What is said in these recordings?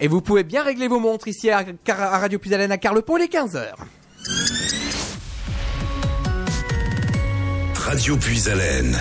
Et vous pouvez bien régler vos montres ici à, à Radio Puisalène à Carlepont, les 15h. Radio Puisalène.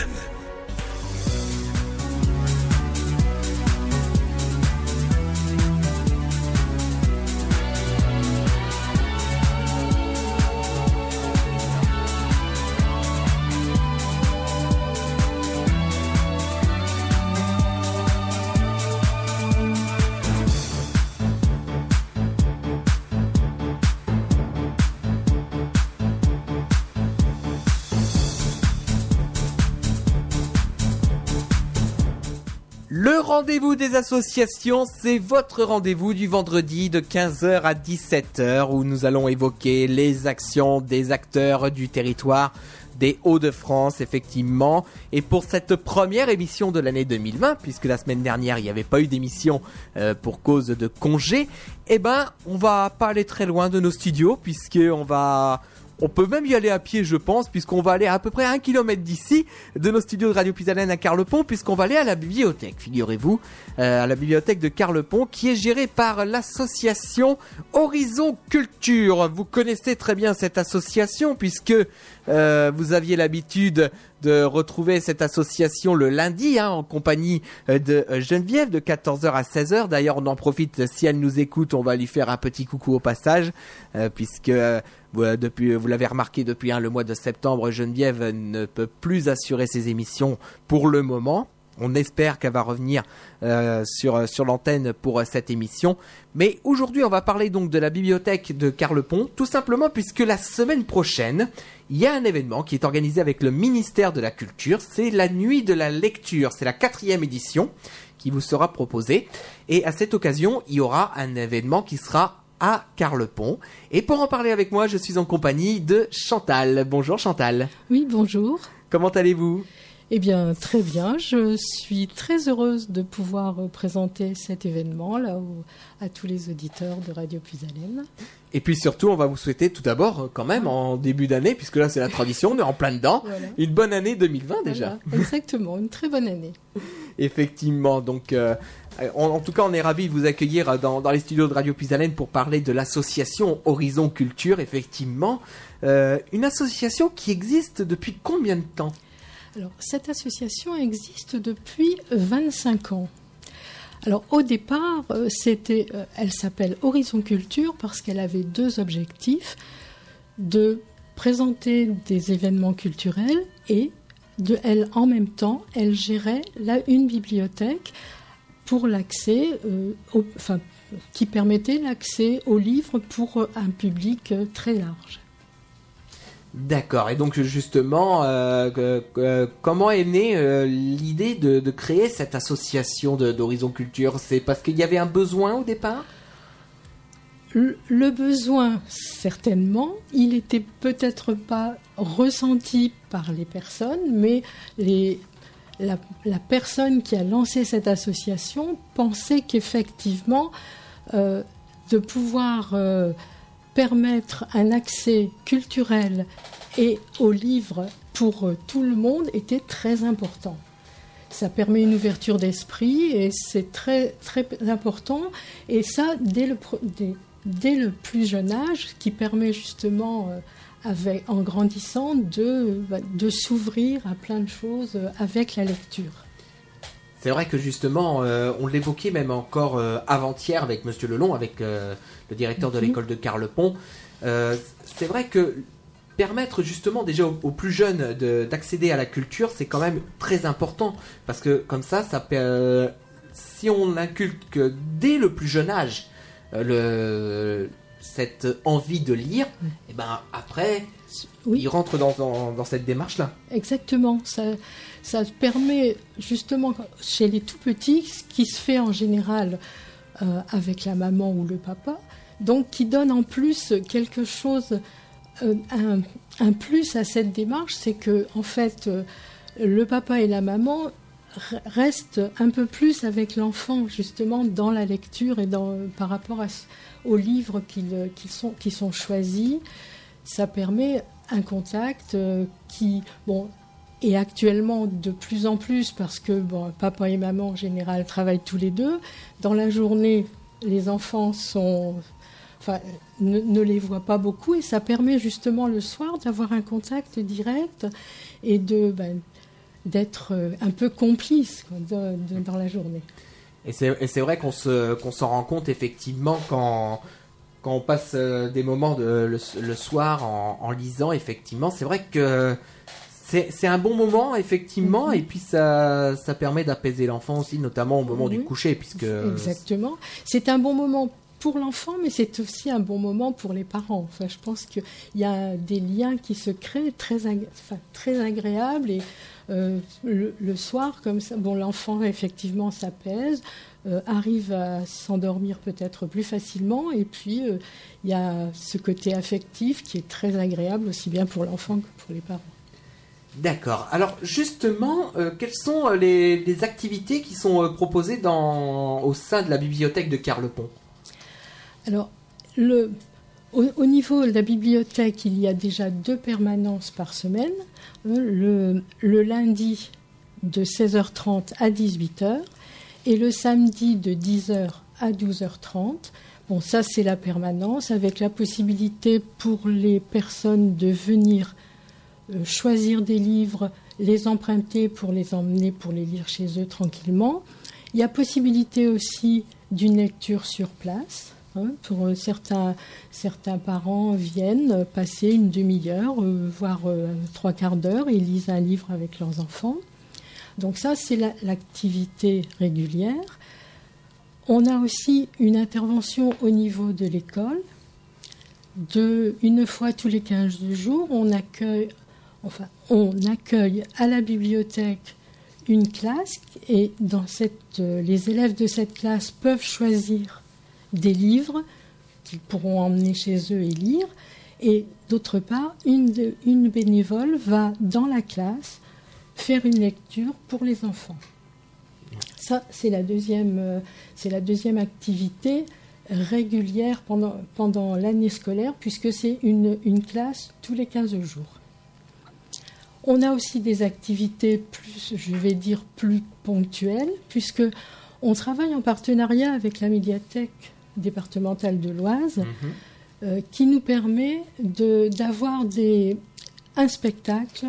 Rendez-vous des associations, c'est votre rendez-vous du vendredi de 15h à 17h où nous allons évoquer les actions des acteurs du territoire des Hauts-de-France, effectivement. Et pour cette première émission de l'année 2020, puisque la semaine dernière, il n'y avait pas eu d'émission euh, pour cause de congé, eh ben, on va pas aller très loin de nos studios, puisque on va on peut même y aller à pied, je pense, puisqu'on va aller à, peu près un kilomètre d'ici, de nos studios de Radio Pisalène à Carlepont, puisqu'on va aller à la bibliothèque, figurez-vous, euh, à la bibliothèque de Carlepont, qui est gérée par l'association Horizon Culture. Vous connaissez très bien cette association, puisque euh, vous aviez l'habitude de retrouver cette association le lundi hein, en compagnie euh, de euh, Geneviève de 14h à 16h. D'ailleurs, on en profite si elle nous écoute, on va lui faire un petit coucou au passage, puisque vous l'avez remarqué depuis hein, le mois de septembre, Geneviève ne peut plus assurer ses émissions pour le moment. On espère qu'elle va revenir euh, sur, sur l'antenne pour euh, cette émission. Mais aujourd'hui, on va parler donc de la bibliothèque de Carlepont, tout simplement puisque la semaine prochaine, il y a un événement qui est organisé avec le ministère de la Culture. C'est la nuit de la lecture. C'est la quatrième édition qui vous sera proposée. Et à cette occasion, il y aura un événement qui sera à Carlepont. Et pour en parler avec moi, je suis en compagnie de Chantal. Bonjour Chantal. Oui, bonjour. Comment allez-vous? Eh bien, très bien. Je suis très heureuse de pouvoir euh, présenter cet événement là au- à tous les auditeurs de Radio Puisalène. Et puis surtout, on va vous souhaiter tout d'abord, euh, quand même, en début d'année, puisque là c'est la tradition, on est en plein dedans, Voilà. une bonne année 2020 déjà. Exactement, une très bonne année. Effectivement, donc euh, en, en tout cas, on est ravis de vous accueillir dans, dans les studios de Radio Puisalène pour parler de l'association Horizon Culture, effectivement. Euh, une association qui existe depuis combien de temps? Cette association existe depuis 25 ans. Alors, au départ, euh, euh, elle s'appelle Horizon Culture parce qu'elle avait deux objectifs de présenter des événements culturels et de elle, en même temps, elle gérait là une bibliothèque euh, qui permettait l'accès aux livres pour un public très large. D'accord, et donc justement, euh, comment est née euh, l'idée de, créer cette association d'Horizon Culture? C'est parce qu'il y avait un besoin au départ? Le besoin, certainement, il n'était peut-être pas ressenti par les personnes, mais la, personne qui a lancé cette association pensait qu'effectivement, euh, de pouvoir permettre un accès culturel et aux livres pour euh, tout le monde était très important. Ça permet une ouverture d'esprit et c'est très, important. Et ça, dès le, plus jeune âge, qui permet justement, euh, en grandissant, de, bah, de s'ouvrir à plein de choses euh, avec la lecture. C'est vrai que justement, euh, on l'évoquait même encore euh, avant-hier avec Monsieur Lelon, avec euh, le directeur de Mhm. l'école de Carlepont. C'est vrai que permettre justement déjà aux, aux plus jeunes de- d'accéder à la culture, c'est quand même très important parce que comme ça, si on inculque que dès le plus jeune âge le, cette envie de lire, et ben après, Oui. il rentre dans, dans, dans cette démarche-là. Exactement. Ça, ça permet justement chez les tout petits, ce qui se fait en général euh, avec la maman ou le papa, donc qui donne en plus quelque chose, euh, un, un plus à cette démarche, c'est que en fait euh, le papa et la maman re- restent un peu plus avec l'enfant justement dans la lecture et dans, par rapport à, aux livres qu'ils qu'ils sont, qui sont choisis. Ça permet un contact euh, qui, bon, et actuellement de plus en plus parce que bon, papa et maman en général travaillent tous les deux. Dans la journée, les enfants sont, enfin, ne, les voient pas beaucoup et ça permet justement le soir d'avoir un contact direct et de ben, d'être un peu complice dans la journée. Et c'est vrai qu'on se qu'on s'en rend compte effectivement quand quand on passe euh, des moments de, le, soir en, lisant, effectivement, c'est vrai que c'est un bon moment, effectivement, mhm. et puis ça, ça permet d'apaiser l'enfant aussi, notamment au moment du coucher, puisque... Exactement. C'est un bon moment pour l'enfant, mais c'est aussi un bon moment pour les parents. Enfin, je pense qu'il y a des liens qui se créent très, très agréables, et euh, le, soir, comme ça, bon, l'enfant, effectivement, s'apaise, euh, arrive à s'endormir peut-être plus facilement. Et puis, euh, il y a ce côté affectif qui est très agréable aussi bien pour l'enfant que pour les parents. D'accord. Alors justement, euh, quelles sont les, activités qui sont proposées dans, au sein de la bibliothèque de Carlepont? Alors, le, au, niveau de la bibliothèque, il y a déjà deux permanences par semaine. Le, le lundi de 16h30 à 18h et le samedi de 10h à 12h30. Bon, ça c'est la permanence avec la possibilité pour les personnes de venir euh, choisir des livres, les emprunter pour les emmener pour les lire chez eux tranquillement. Il y a possibilité aussi d'une lecture sur place. Pour euh, certains, certains parents viennent passer une demi-heure, euh, voire trois quarts d'heure, et lisent un livre avec leurs enfants. Donc ça, c'est l'activité régulière. On a aussi une intervention au niveau de l'école. Une fois tous les 15 jours, on accueille, enfin, on accueille à la bibliothèque une classe et les élèves de cette classe peuvent choisir des livres qu'ils pourront emmener chez eux et lire. Et d'autre part, une, bénévole va dans la classe faire une lecture pour les enfants. Ça, c'est la deuxième, euh, activité régulière pendant, pendant l'année scolaire, puisque c'est une, une classe tous les 15 jours. On a aussi des activités plus, je vais dire, plus ponctuelles, puisque on travaille en partenariat avec la médiathèque départementale de l'Oise, mhm. euh, qui nous permet d'avoir un spectacle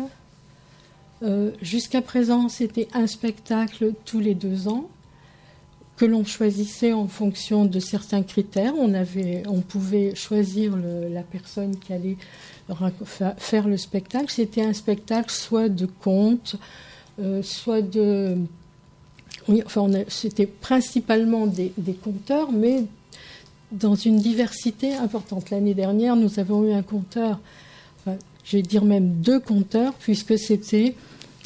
euh, jusqu'à présent, c'était un spectacle tous les deux ans que l'on choisissait en fonction de certains critères. On, avait, on pouvait choisir la personne qui allait faire le spectacle. C'était un spectacle soit de contes, euh, soit de... Oui, enfin, c'était principalement des, des conteurs, mais dans une diversité importante. L'année dernière, nous avons eu un conteur, je vais dire même deux conteurs, puisque c'était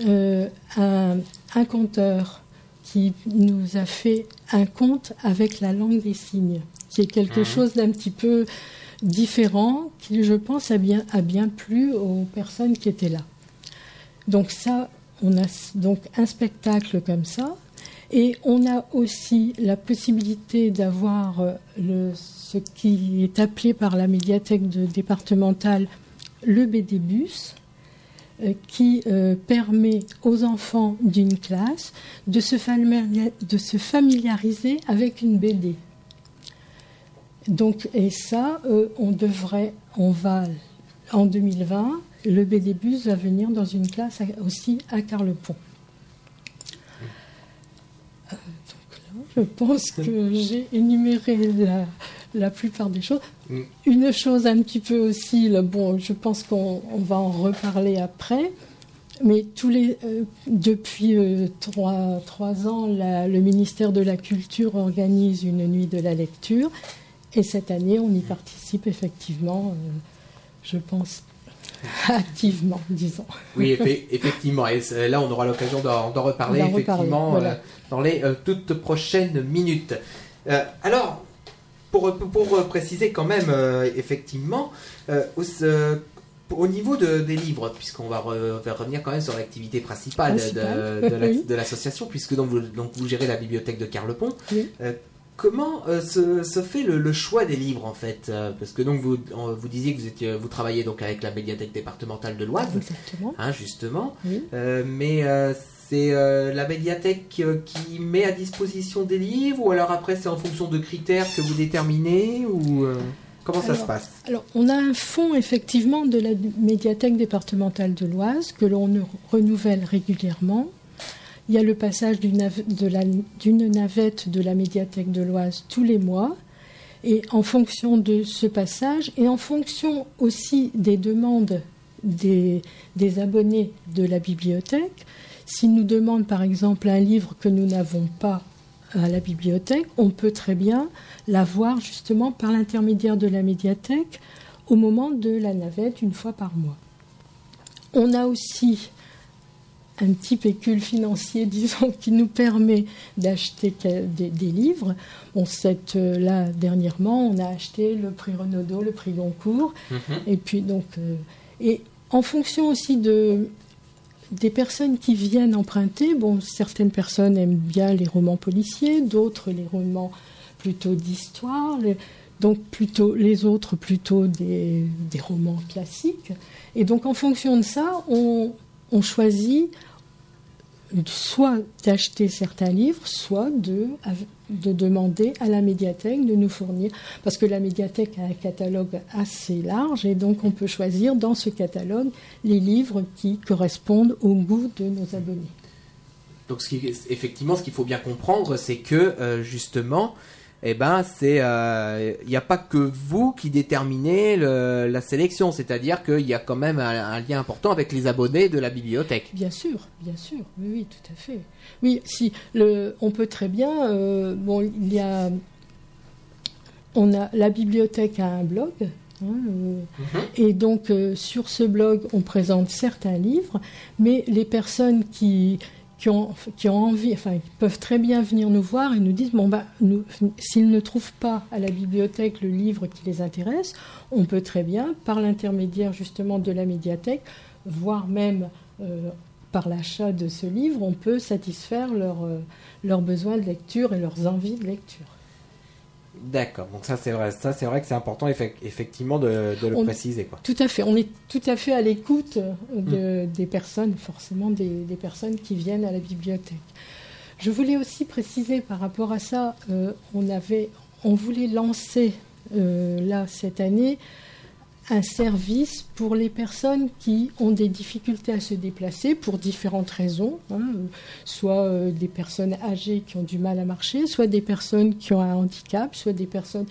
euh, un, un, conteur qui nous a fait un conte avec la langue des signes, qui est quelque mhm. chose d'un petit peu différent, qui je pense a bien, a bien plu aux personnes qui étaient là. Donc ça, on a donc un spectacle comme ça, et on a aussi la possibilité d'avoir euh, ce qui est appelé par la médiathèque départementale le BD-bus, euh, qui euh, permet aux enfants d'une classe de se, familiariser avec une BD. Donc, et ça, on devrait, on va, en 2020, le BD Bus va venir dans une classe aussi à Carlepont. Je pense que j'ai énuméré la, la plupart des choses. Mm. Une chose un petit peu aussi, bon, je pense qu'on va en reparler après, mais tous les, euh, depuis euh, trois, trois, ans, le ministère de la Culture organise une nuit de la lecture, et cette année, on y participe effectivement, euh, je pense, activement, disons. Oui, effectivement. Et là, on aura l'occasion d'en reparler, effectivement, dans les toutes prochaines minutes. alors, pour, préciser quand même, euh, effectivement, euh, euh, au, niveau des livres, puisqu'on va, revenir quand même sur l'activité principale, de, l'association, puisque donc vous, donc vous, gérez la bibliothèque de Carlepont. Comment se, fait le, choix des livres en fait Parce que donc vous, vous disiez que vous, étiez, vous travaillez donc avec la médiathèque départementale de l'Oise, Exactement. Hein, justement. mais c'est euh, la médiathèque euh, qui met à disposition des livres ou alors après c'est en fonction de critères que vous déterminez ou euh, comment ça se passe? Alors, on a un fonds effectivement de la médiathèque départementale de l'Oise que l'on renouvelle régulièrement. Il y a le passage d'une navette de la médiathèque de l'Oise tous les mois. Et en fonction de ce passage et en fonction aussi des demandes des, des abonnés de la bibliothèque, s'ils nous demandent par exemple un livre que nous n'avons pas à la bibliothèque, on peut très bien l'avoir justement par l'intermédiaire de la médiathèque au moment de la navette une fois par mois. On a aussi un petit pécule financier, disons, qui nous permet d'acheter des, des livres. Bon, cette, euh, là, dernièrement, on a acheté le prix Renaudot, le prix Goncourt, et puis donc, euh, et en fonction aussi de des personnes qui viennent emprunter, bon, certaines personnes aiment bien les romans policiers, d'autres les romans plutôt d'histoire, les- donc plutôt les autres plutôt des, des romans classiques. Et donc en fonction de ça, on, on choisit soit d'acheter certains livres, soit de, de demander à la médiathèque de nous fournir, parce que la médiathèque a un catalogue assez large, et donc on peut choisir dans ce catalogue les livres qui correspondent au goût de nos abonnés. Donc effectivement, ce qu'il faut bien comprendre, c'est que euh, justement, eh ben, c'est, euh, il n'y a pas que vous qui déterminez le- la sélection, c'est-à-dire qu'il y a quand même un, un lien important avec les abonnés de la bibliothèque. Bien sûr, bien sûr, oui, oui, tout à fait. Oui, si, le, on peut très bien, euh, bon, il y a, on a, la bibliothèque a un blog, hein, euh, et donc euh, sur ce blog, on présente certains livres, mais les personnes qui, qui, ont, envie, enfin, peuvent très bien venir nous voir et nous disent, bon, bah, s'ils ne trouvent pas à la bibliothèque le livre qui les intéresse, on peut très bien, par l'intermédiaire justement de la médiathèque, voire même euh, par l'achat de ce livre, on peut satisfaire euh, leurs besoins de lecture et leurs envies de lecture. D'accord, donc ça c'est vrai, ça c'est vrai que c'est important effe- effectivement de, de le On- préciser quoi. Tout à fait, on est tout à fait à l'écoute de- des personnes, forcément des, des personnes qui viennent à la bibliothèque. Je voulais aussi préciser par rapport à ça, euh, on, avait, on voulait lancer euh, là cette année un service pour les personnes qui ont des difficultés à se déplacer pour différentes raisons, hein, soit euh, des personnes âgées qui ont du mal à marcher, soit des personnes qui ont un handicap, soit des personnes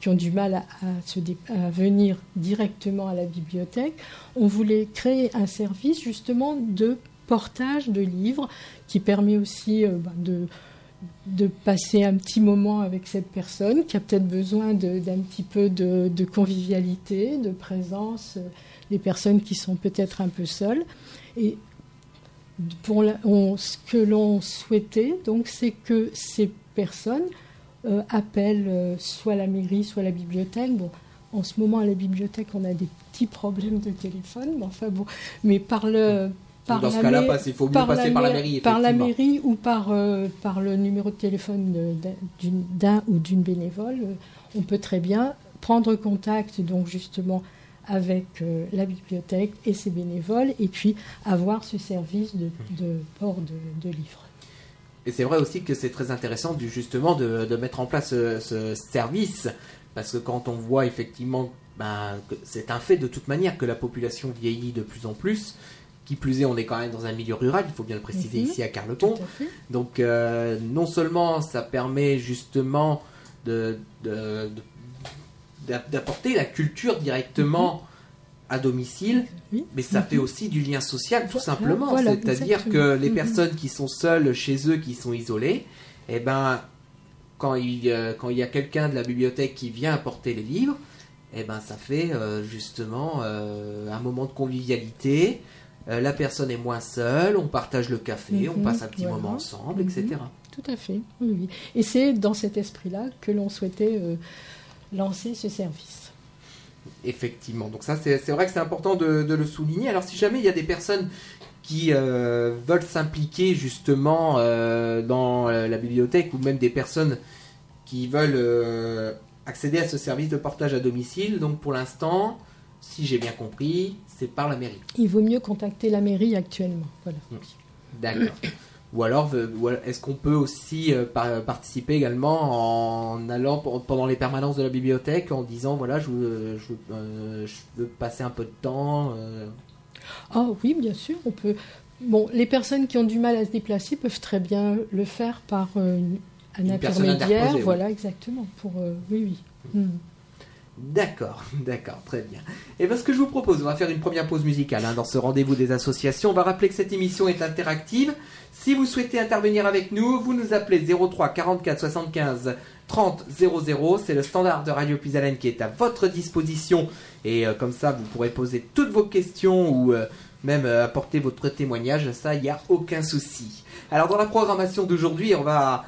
qui ont du mal à, venir directement à la bibliothèque. On voulait créer un service justement de portage de livres qui permet aussi euh, ben, de, de passer un petit moment avec cette personne qui a peut-être besoin d'un petit peu de, convivialité, de présence, euh, des personnes qui sont peut-être un peu seules. Et pour ce que l'on souhaitait, donc, c'est que ces personnes euh, appellent euh, soit la mairie, soit la bibliothèque. Bon, en ce moment, à la bibliothèque, on a des petits problèmes de téléphone, mais enfin bon, mais par le. Par Dans ce cas-là, il faut mieux par passer par la mai- mairie, Par la mairie ou par, euh, par le numéro de téléphone d'un- ou d'une bénévole, euh, on peut très bien prendre contact donc justement avec euh, la bibliothèque et ses bénévoles et puis avoir ce service de, de port de, de livres. Et c'est vrai aussi que c'est très intéressant du, justement de, de mettre en place ce, ce service, parce que quand on voit effectivement, ben, que c'est un fait de toute manière que la population vieillit de plus en plus, qui plus est, on est quand même dans un milieu rural, il faut bien le préciser Mhm. ici à Carleton. À. Donc euh, non seulement ça permet justement de, de- de- d'a- d'apporter la culture directement à domicile, mais ça Mhm. fait aussi du lien social tout simplement. voilà, C'est-à-dire que les Mhm. personnes qui sont seules chez eux, qui sont isolées, eh ben quand il, euh, quand il y a quelqu'un de la bibliothèque qui vient apporter les livres, eh ben ça fait euh, justement euh, un moment de convivialité. Euh, la personne est moins seule, on partage le café, on Mhm, passe un petit voilà. moment ensemble, Mhm. etc. Tout à fait. Oui, oui. Et c'est dans cet esprit-là que l'on souhaitait euh, lancer ce service. Effectivement. Donc ça, c'est vrai que c'est important de, de le souligner. Alors si jamais il y a des personnes qui euh, veulent s'impliquer justement dans la bibliothèque ou même des personnes qui veulent accéder à ce service de portage à domicile, donc pour l'instant, si j'ai bien compris, c'est par la mairie. Il vaut mieux contacter la mairie actuellement. Voilà. Mm. D'accord. Ou alors, est-ce qu'on peut aussi euh, par- participer également en allant pendant les permanences de la bibliothèque en disant voilà, je veux, je veux, euh, je veux passer un peu de temps euh, Ah oui, bien sûr, on peut. Bon, les personnes qui ont du mal à se déplacer peuvent très bien le faire par euh, un Une intermédiaire. oui. Voilà, exactement. Pour euh, oui, oui. Hmm. D'accord, d'accord, très bien. Et bien ce que je vous propose, on va faire une première pause musicale hein, dans ce rendez-vous des associations. On va rappeler que cette émission est interactive. Si vous souhaitez intervenir avec nous, vous nous appelez 03 44 75 30 00. C'est le standard de Radio Puisalène qui est à votre disposition. Et euh, comme ça, vous pourrez poser toutes vos questions ou euh, même euh, apporter votre témoignage. Ça, il n'y a aucun souci. Alors dans la programmation d'aujourd'hui, on va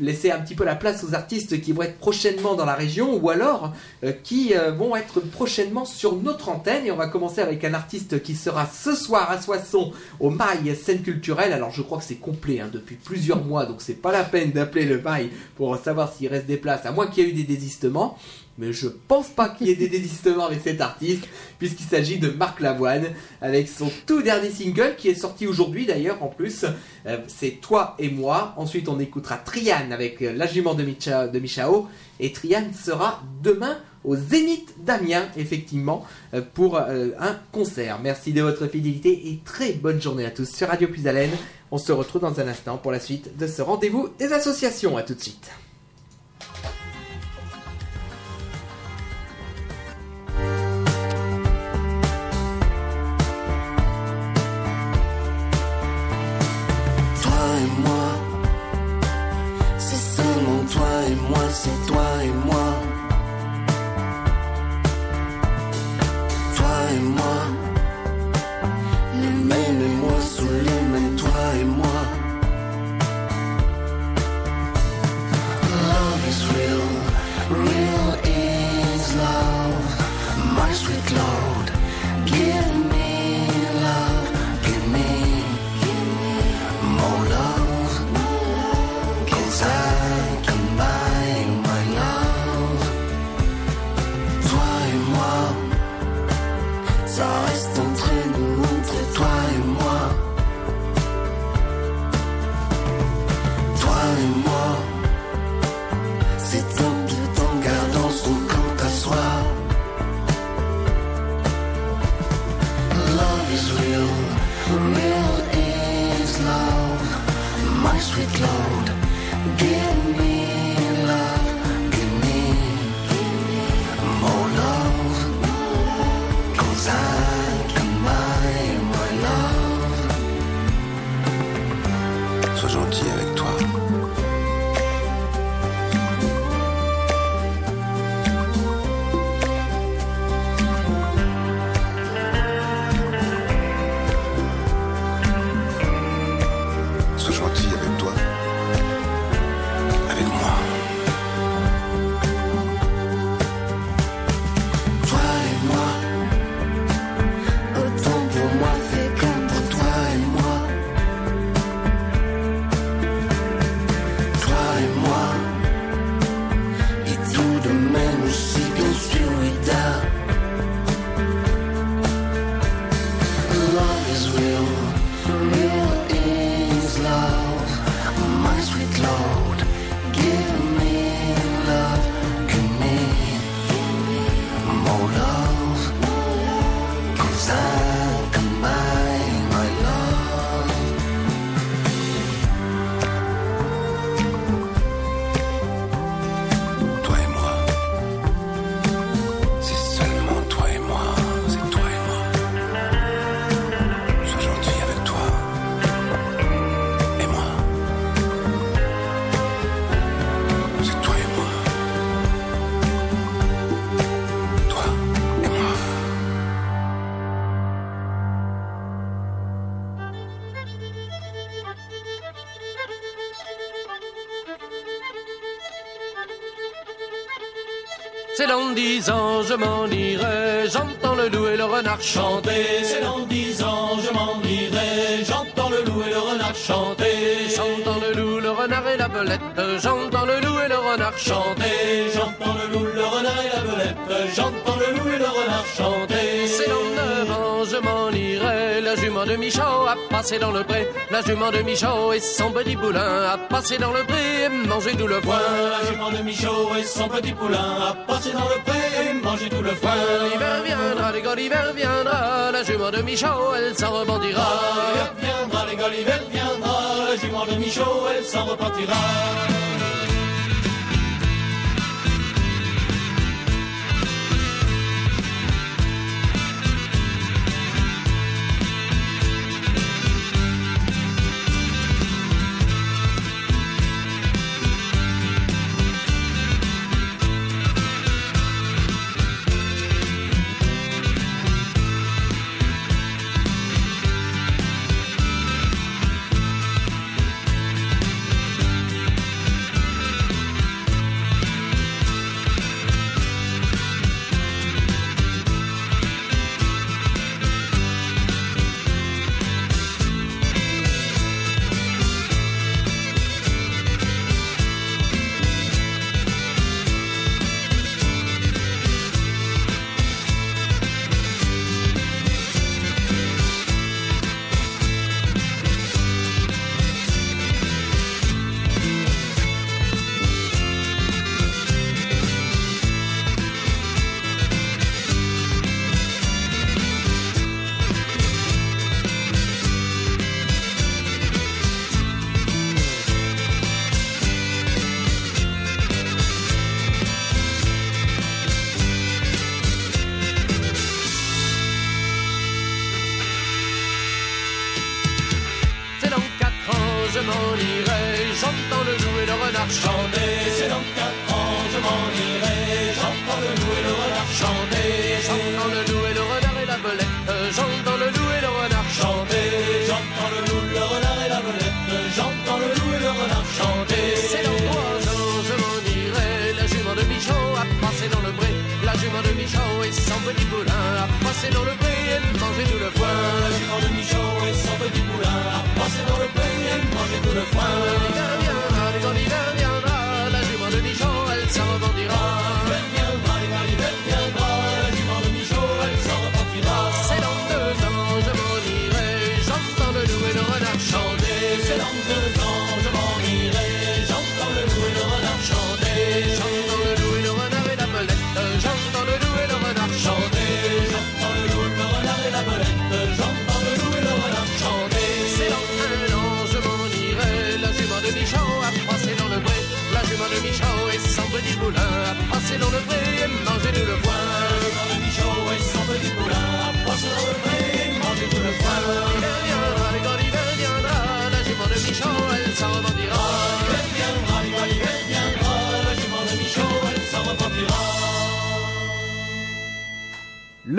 laisser un petit peu la place aux artistes qui vont être prochainement dans la région ou alors euh, qui euh, vont être prochainement sur notre antenne. Et on va commencer avec un artiste qui sera ce soir à Soissons au Mail Scène Culturelle. Alors je crois que c'est complet hein, depuis plusieurs mois, donc c'est pas la peine d'appeler le Mail pour savoir s'il reste des places, à moins qu'il y ait eu des désistements. Mais je pense pas qu'il y ait des désistements avec cet artiste, puisqu'il s'agit de Marc Lavoine, avec son tout dernier single qui est sorti aujourd'hui d'ailleurs en plus. Euh, c'est Toi et moi. Ensuite, on écoutera Trian avec euh, La jument de, de Michao. Et Trian sera demain au Zénith d'Amiens, effectivement, euh, pour un concert. Merci de votre fidélité et très bonne journée à tous sur Radio Puisalène. On se retrouve dans un instant pour la suite de ce rendez-vous des associations. À tout de suite. C'est toi et moi. Toi et moi, C'est dans dix ans, je m'en irai. J'entends le loup et le renard chanter. C'est dans dix ans, je m'en irai. J'entends le loup et le renard chanter. J'entends le loup, le renard et la belette. J'entends le loup et le renard chanter. J'entends le loup, le renard et la belette. J'entends le loup et le renard chanter. La jument de Michaud a passé dans le pré. La jument de Michaud et son petit poulain a passé dans le pré et mangé tout le foin. La jument de Michaud et son petit poulain a passé dans le pré et mangé tout le foin. L'hiver viendra, les gars, l'hiver viendra. La jument de Michaud, elle s'en rebondira. L'hiver viendra, les gars, l'hiver viendra. La jument de Michaud, elle s'en repartira. J'entends le loup et le renard chanter. C'est dans quatre ans, je m'en irai. J'entends le loup et le renard chanter. J'entends le loup et le renard et la belette. J'entends le loup et le renard chanter. J'entends le loup, le renard et la belette. J'entends le loup et le renard chanter. C'est dans trois ans je m'en irai. La jument de Michaud a passé dans le pré. La jument de Michaud et son petit poulain a passé dans le pré et mangé tout le foin. La jument de Michaud a passé dans le pré et mangé tout le foin. L'hiver viendra, les quand l'hiver viendra. La jument de Michaud elle s'en rebondira.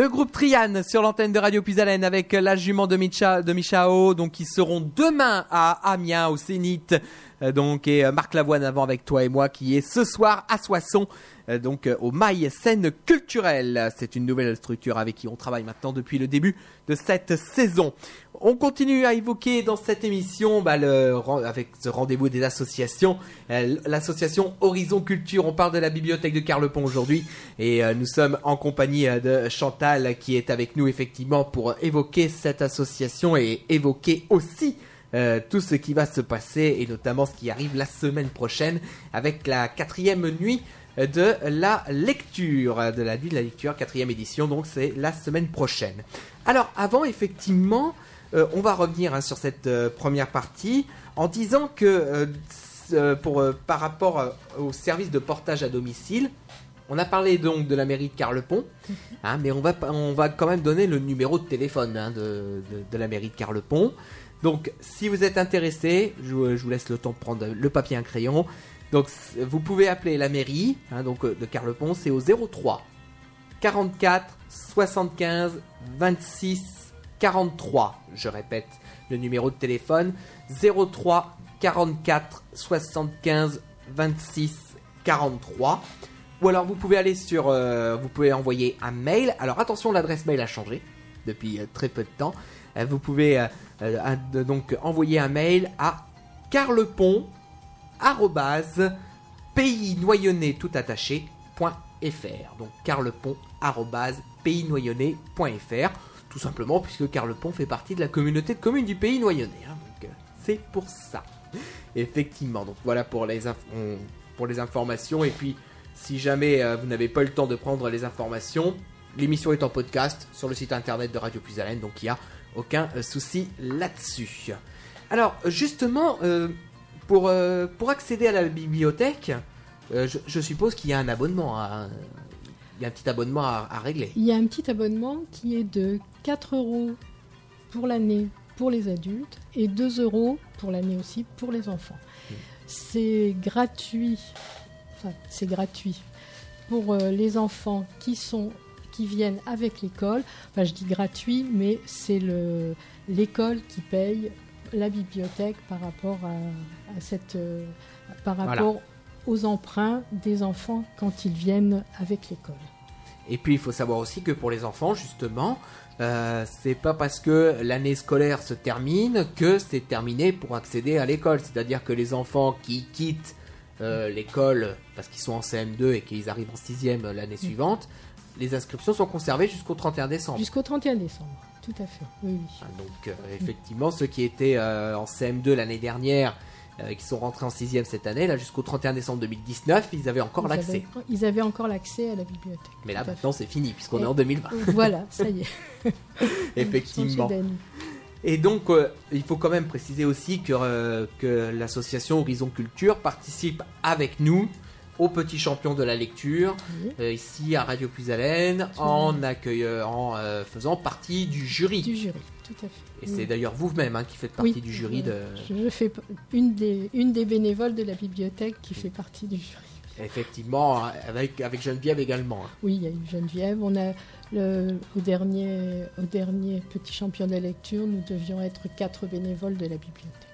Le groupe Trian sur l'antenne de Radio Puisalène avec la jument de, Micha, de Michao, donc qui seront demain à Amiens au Zénith. Euh, donc et euh, Marc Lavoine avant avec toi et moi qui est ce soir à Soissons euh, donc au Mail Scène Culturelle. C'est une nouvelle structure avec qui on travaille maintenant depuis le début de cette saison. On continue à évoquer dans cette émission bah, le, avec ce rendez-vous des associations, l'association Horizon Culture. On parle de la bibliothèque de Carlepont aujourd'hui et nous sommes en compagnie de Chantal qui est avec nous effectivement pour évoquer cette association et évoquer aussi euh, tout ce qui va se passer et notamment ce qui arrive la semaine prochaine avec la quatrième nuit de la lecture, de la nuit de la lecture, quatrième édition, donc c'est la semaine prochaine. Alors avant, effectivement, euh, on va revenir hein, sur cette euh, première partie en disant que pour, euh, par rapport au service de portage à domicile, on a parlé donc de la mairie de Carlepont, hein, mais on va, on va quand même donner le numéro de téléphone hein, de, de- de la mairie de Carlepont. Donc, si vous êtes intéressé, je, vous- laisse le temps de prendre le papier et un crayon. Donc, vous pouvez appeler la mairie hein, donc, euh, de Carlepont, c'est au 03 44 75 26 43. Je répète le numéro de téléphone 03 44 75 26 43. Ou alors vous pouvez aller sur, euh, vous pouvez envoyer un mail. Alors attention, l'adresse mail a changé depuis euh, très peu de temps. Vous pouvez euh, euh, donc envoyer un mail à carlepont pays tout attaché .fr. Donc carlepont tout simplement puisque Carlepont fait partie de la communauté de communes du pays Noyonnais. hein, donc euh, c'est pour ça. Effectivement, donc voilà pour les, pour les informations. Et puis, si jamais vous n'avez pas eu le temps de prendre les informations, l'émission est en podcast sur le site internet de Radio Plus Haleine, donc il n'y a aucun euh, souci là-dessus. Alors, justement, euh, pour, euh, pour accéder à la bibliothèque, je, suppose qu'il y a un abonnement, à- il y a un petit abonnement à, régler. Il y a un petit abonnement qui est de 4 euros pour l'année pour les adultes et 2 euros pour l'année aussi pour les enfants. C'est gratuit, c'est gratuit pour les enfants qui sont qui viennent avec l'école. Enfin je dis gratuit, mais c'est le l'école qui paye la bibliothèque par rapport à, à cette euh, par Voilà. rapport aux emprunts des enfants quand ils viennent avec l'école. Et puis il faut savoir aussi que pour les enfants, justement, euh, c'est pas parce que l'année scolaire se termine que c'est terminé pour accéder à l'école. C'est-à-dire que les enfants qui quittent euh, l'école parce qu'ils sont en CM2 et qu'ils arrivent en 6ème l'année suivante, les inscriptions sont conservées jusqu'au 31 décembre. Jusqu'au 31 décembre, tout à fait. Oui, oui. Ah, Donc euh, effectivement, ceux qui étaient euh, en CM2 l'année dernière, euh, qui sont rentrés en 6ème cette année, là jusqu'au 31 décembre 2019, ils avaient encore l'accès. Ils avaient encore l'accès à la bibliothèque. Mais là maintenant c'est fini puisqu'on est en 2020. fait. Voilà, ça y est. Effectivement. Et donc, euh, il faut quand même préciser aussi que, euh, que l'association Horizon Culture participe avec nous au Petit Champion de la lecture, euh, ici à Radio Plus Haleine, en, accueillant, en euh, faisant partie du jury. Du jury, tout à fait. Et Oui. c'est d'ailleurs vous-même hein, qui faites partie Oui, du jury de... Je fais une des, une des bénévoles de la bibliothèque qui fait partie du jury. Effectivement, avec, avec Geneviève également. hein. Oui, il y a eu Geneviève. On a le, au, dernier, au dernier petit champion de la lecture, nous devions être quatre bénévoles de la bibliothèque.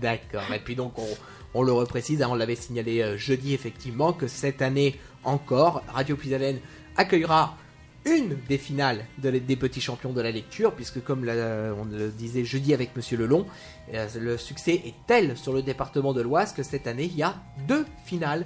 D'accord. Et puis donc, on, on le reprécise, hein, on l'avait signalé euh, jeudi, effectivement, que cette année encore, Radio Plus Haleine accueillera une des finales des petits champions de la lecture, puisque comme on le disait jeudi avec Monsieur Lelon, euh, le succès est tel sur le département de l'Oise que cette année, il y a deux finales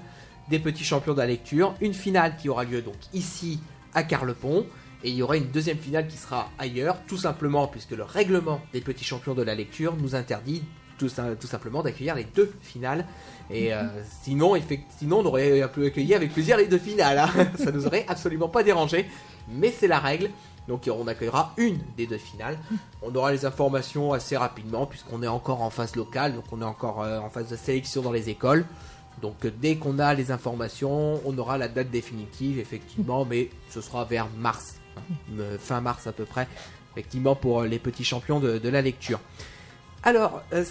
des petits champions de la lecture. Une finale qui aura lieu donc ici à Carlepont, et il y aura une deuxième finale qui sera ailleurs, tout simplement puisque le règlement des petits champions de la lecture nous interdit tout, sim- tout simplement d'accueillir les deux finales. Et euh, sinon, sinon, on aurait pu accueillir avec plaisir les deux finales. hein. Ça nous aurait absolument pas dérangé. Mais c'est la règle. Donc on accueillera une des deux finales. On aura les informations assez rapidement puisqu'on est encore en phase locale. Donc on est encore euh, en phase de sélection dans les écoles. Donc dès qu'on a les informations, on aura la date définitive effectivement. Mais ce sera vers mars. hein. Euh, fin mars à peu près. Effectivement pour les petits champions de la lecture. Alors, euh,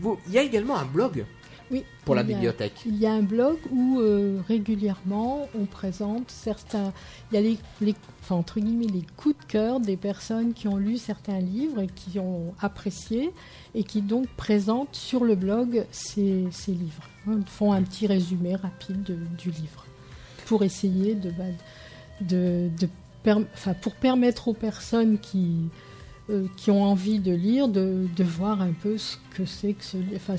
vous- il y a également un blog Oui, pour la a- bibliothèque. Il y a un blog où euh, régulièrement on présente certains. Il y a les, les- enfin, entre guillemets les coups de cœur des personnes qui ont lu certains livres et qui ont apprécié et qui donc présentent sur le blog ces, ces livres. hein, font un petit résumé rapide de- du livre pour essayer de, bah, de, de per- enfin, pour permettre aux personnes qui euh, qui ont envie de lire, de, de voir un peu ce que c'est que ce. Enfin,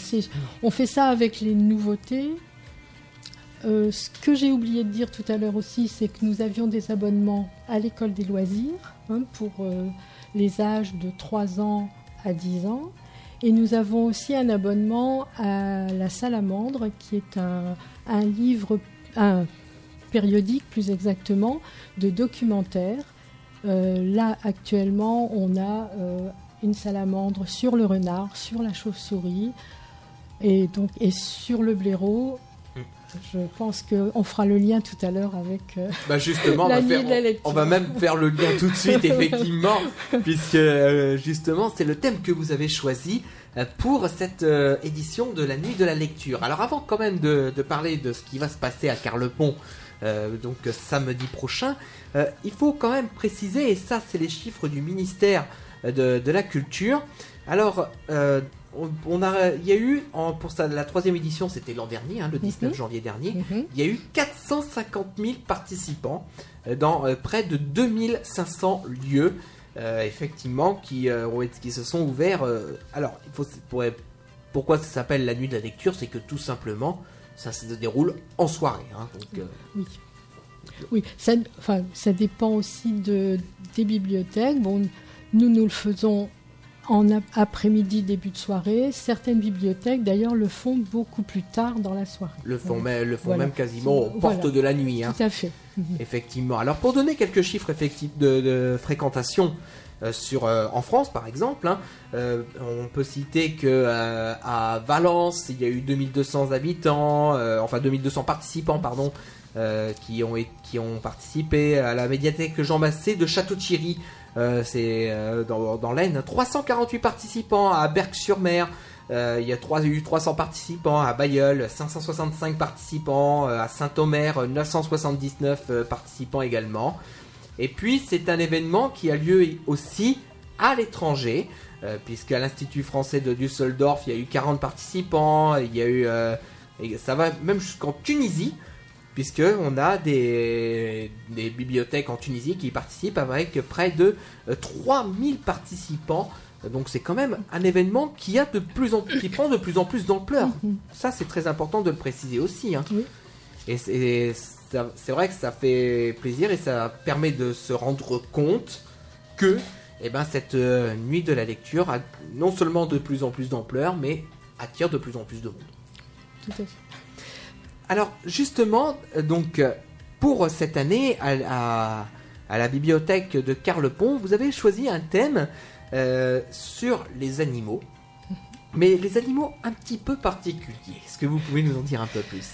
on fait ça avec les nouveautés. Euh, ce que j'ai oublié de dire tout à l'heure aussi, c'est que nous avions des abonnements à l'école des loisirs hein, pour euh, les âges de 3 ans à 10 ans. Et nous avons aussi un abonnement à la Salamandre, qui est un, un livre, un périodique plus exactement, de documentaires. Euh, là, actuellement, on a euh, une salamandre sur le renard, sur la chauve-souris, et donc et sur le blaireau. Mm. Je pense qu'on fera le lien tout à l'heure avec. euh, Bah justement, on La va, nuit faire- de la lecture. on va même faire le lien tout de suite, effectivement, puisque euh, justement, c'est le thème que vous avez choisi pour cette euh, édition de la nuit de la lecture. Alors avant quand même de, de parler de ce qui va se passer à Carlepont, euh, donc samedi prochain, euh, il faut quand même préciser, et ça c'est les chiffres du ministère euh, de, de la Culture. Alors, euh, on, on a, il y a eu, en- pour ça, la troisième édition, c'était l'an dernier, hein, le 19 Mhm. janvier dernier, mhm. il y a eu 450 000 participants dans près de 2500 lieux, euh, effectivement, qui, euh, se sont ouverts. euh, alors, il faut, pour- pourquoi ça s'appelle la nuit de la lecture C'est que tout simplement, ça se déroule en soirée. hein, donc, euh, Oui. Oui, ça, enfin, ça dépend aussi de, des bibliothèques. Bon, nous, nous le faisons en ap- après-midi, début de soirée. Certaines bibliothèques, d'ailleurs, le font beaucoup plus tard dans la soirée. Le font, le font Voilà. même quasiment aux Voilà. portes de la nuit. hein. Tout à fait. Mhm. Effectivement. Alors pour donner quelques chiffres effectifs de, de fréquentation sur, euh, en France par exemple, hein, euh, on peut citer que euh, à Valence il y a eu 2200 habitants, euh, enfin 2200 participants pardon, euh, qui, ont, qui ont participé à la médiathèque Jean Massé de Château-Thierry. euh, c'est euh, dans, l'Aisne, 348 participants à Berck-sur-Mer, euh, il y a eu 300 participants à Bayeul, 565 participants euh, à Saint-Omer, euh, 979 euh, participants également. Et puis c'est un événement qui a lieu aussi à l'étranger, euh, puisqu'à l'Institut français de Düsseldorf, il y a eu 40 participants, il y a eu... euh, et ça va même jusqu'en Tunisie, puisque on a des, des bibliothèques en Tunisie qui participent avec près de euh, 3000 participants. Donc c'est quand même un événement qui a de plus en qui prend de plus en plus d'ampleur. Mhm. Ça c'est très important de le préciser aussi. hein. Oui. Et c'est ça- c'est vrai que ça fait plaisir et ça permet de se rendre compte que eh ben, cette euh, nuit de la lecture a non seulement de plus en plus d'ampleur, mais attire de plus en plus de monde. Tout à fait. Alors justement, euh, donc euh, pour cette année à, à- à la bibliothèque de Carlepont, vous avez choisi un thème euh, sur les animaux, mais les animaux un petit peu particuliers. Est-ce que vous pouvez nous en dire un peu plus?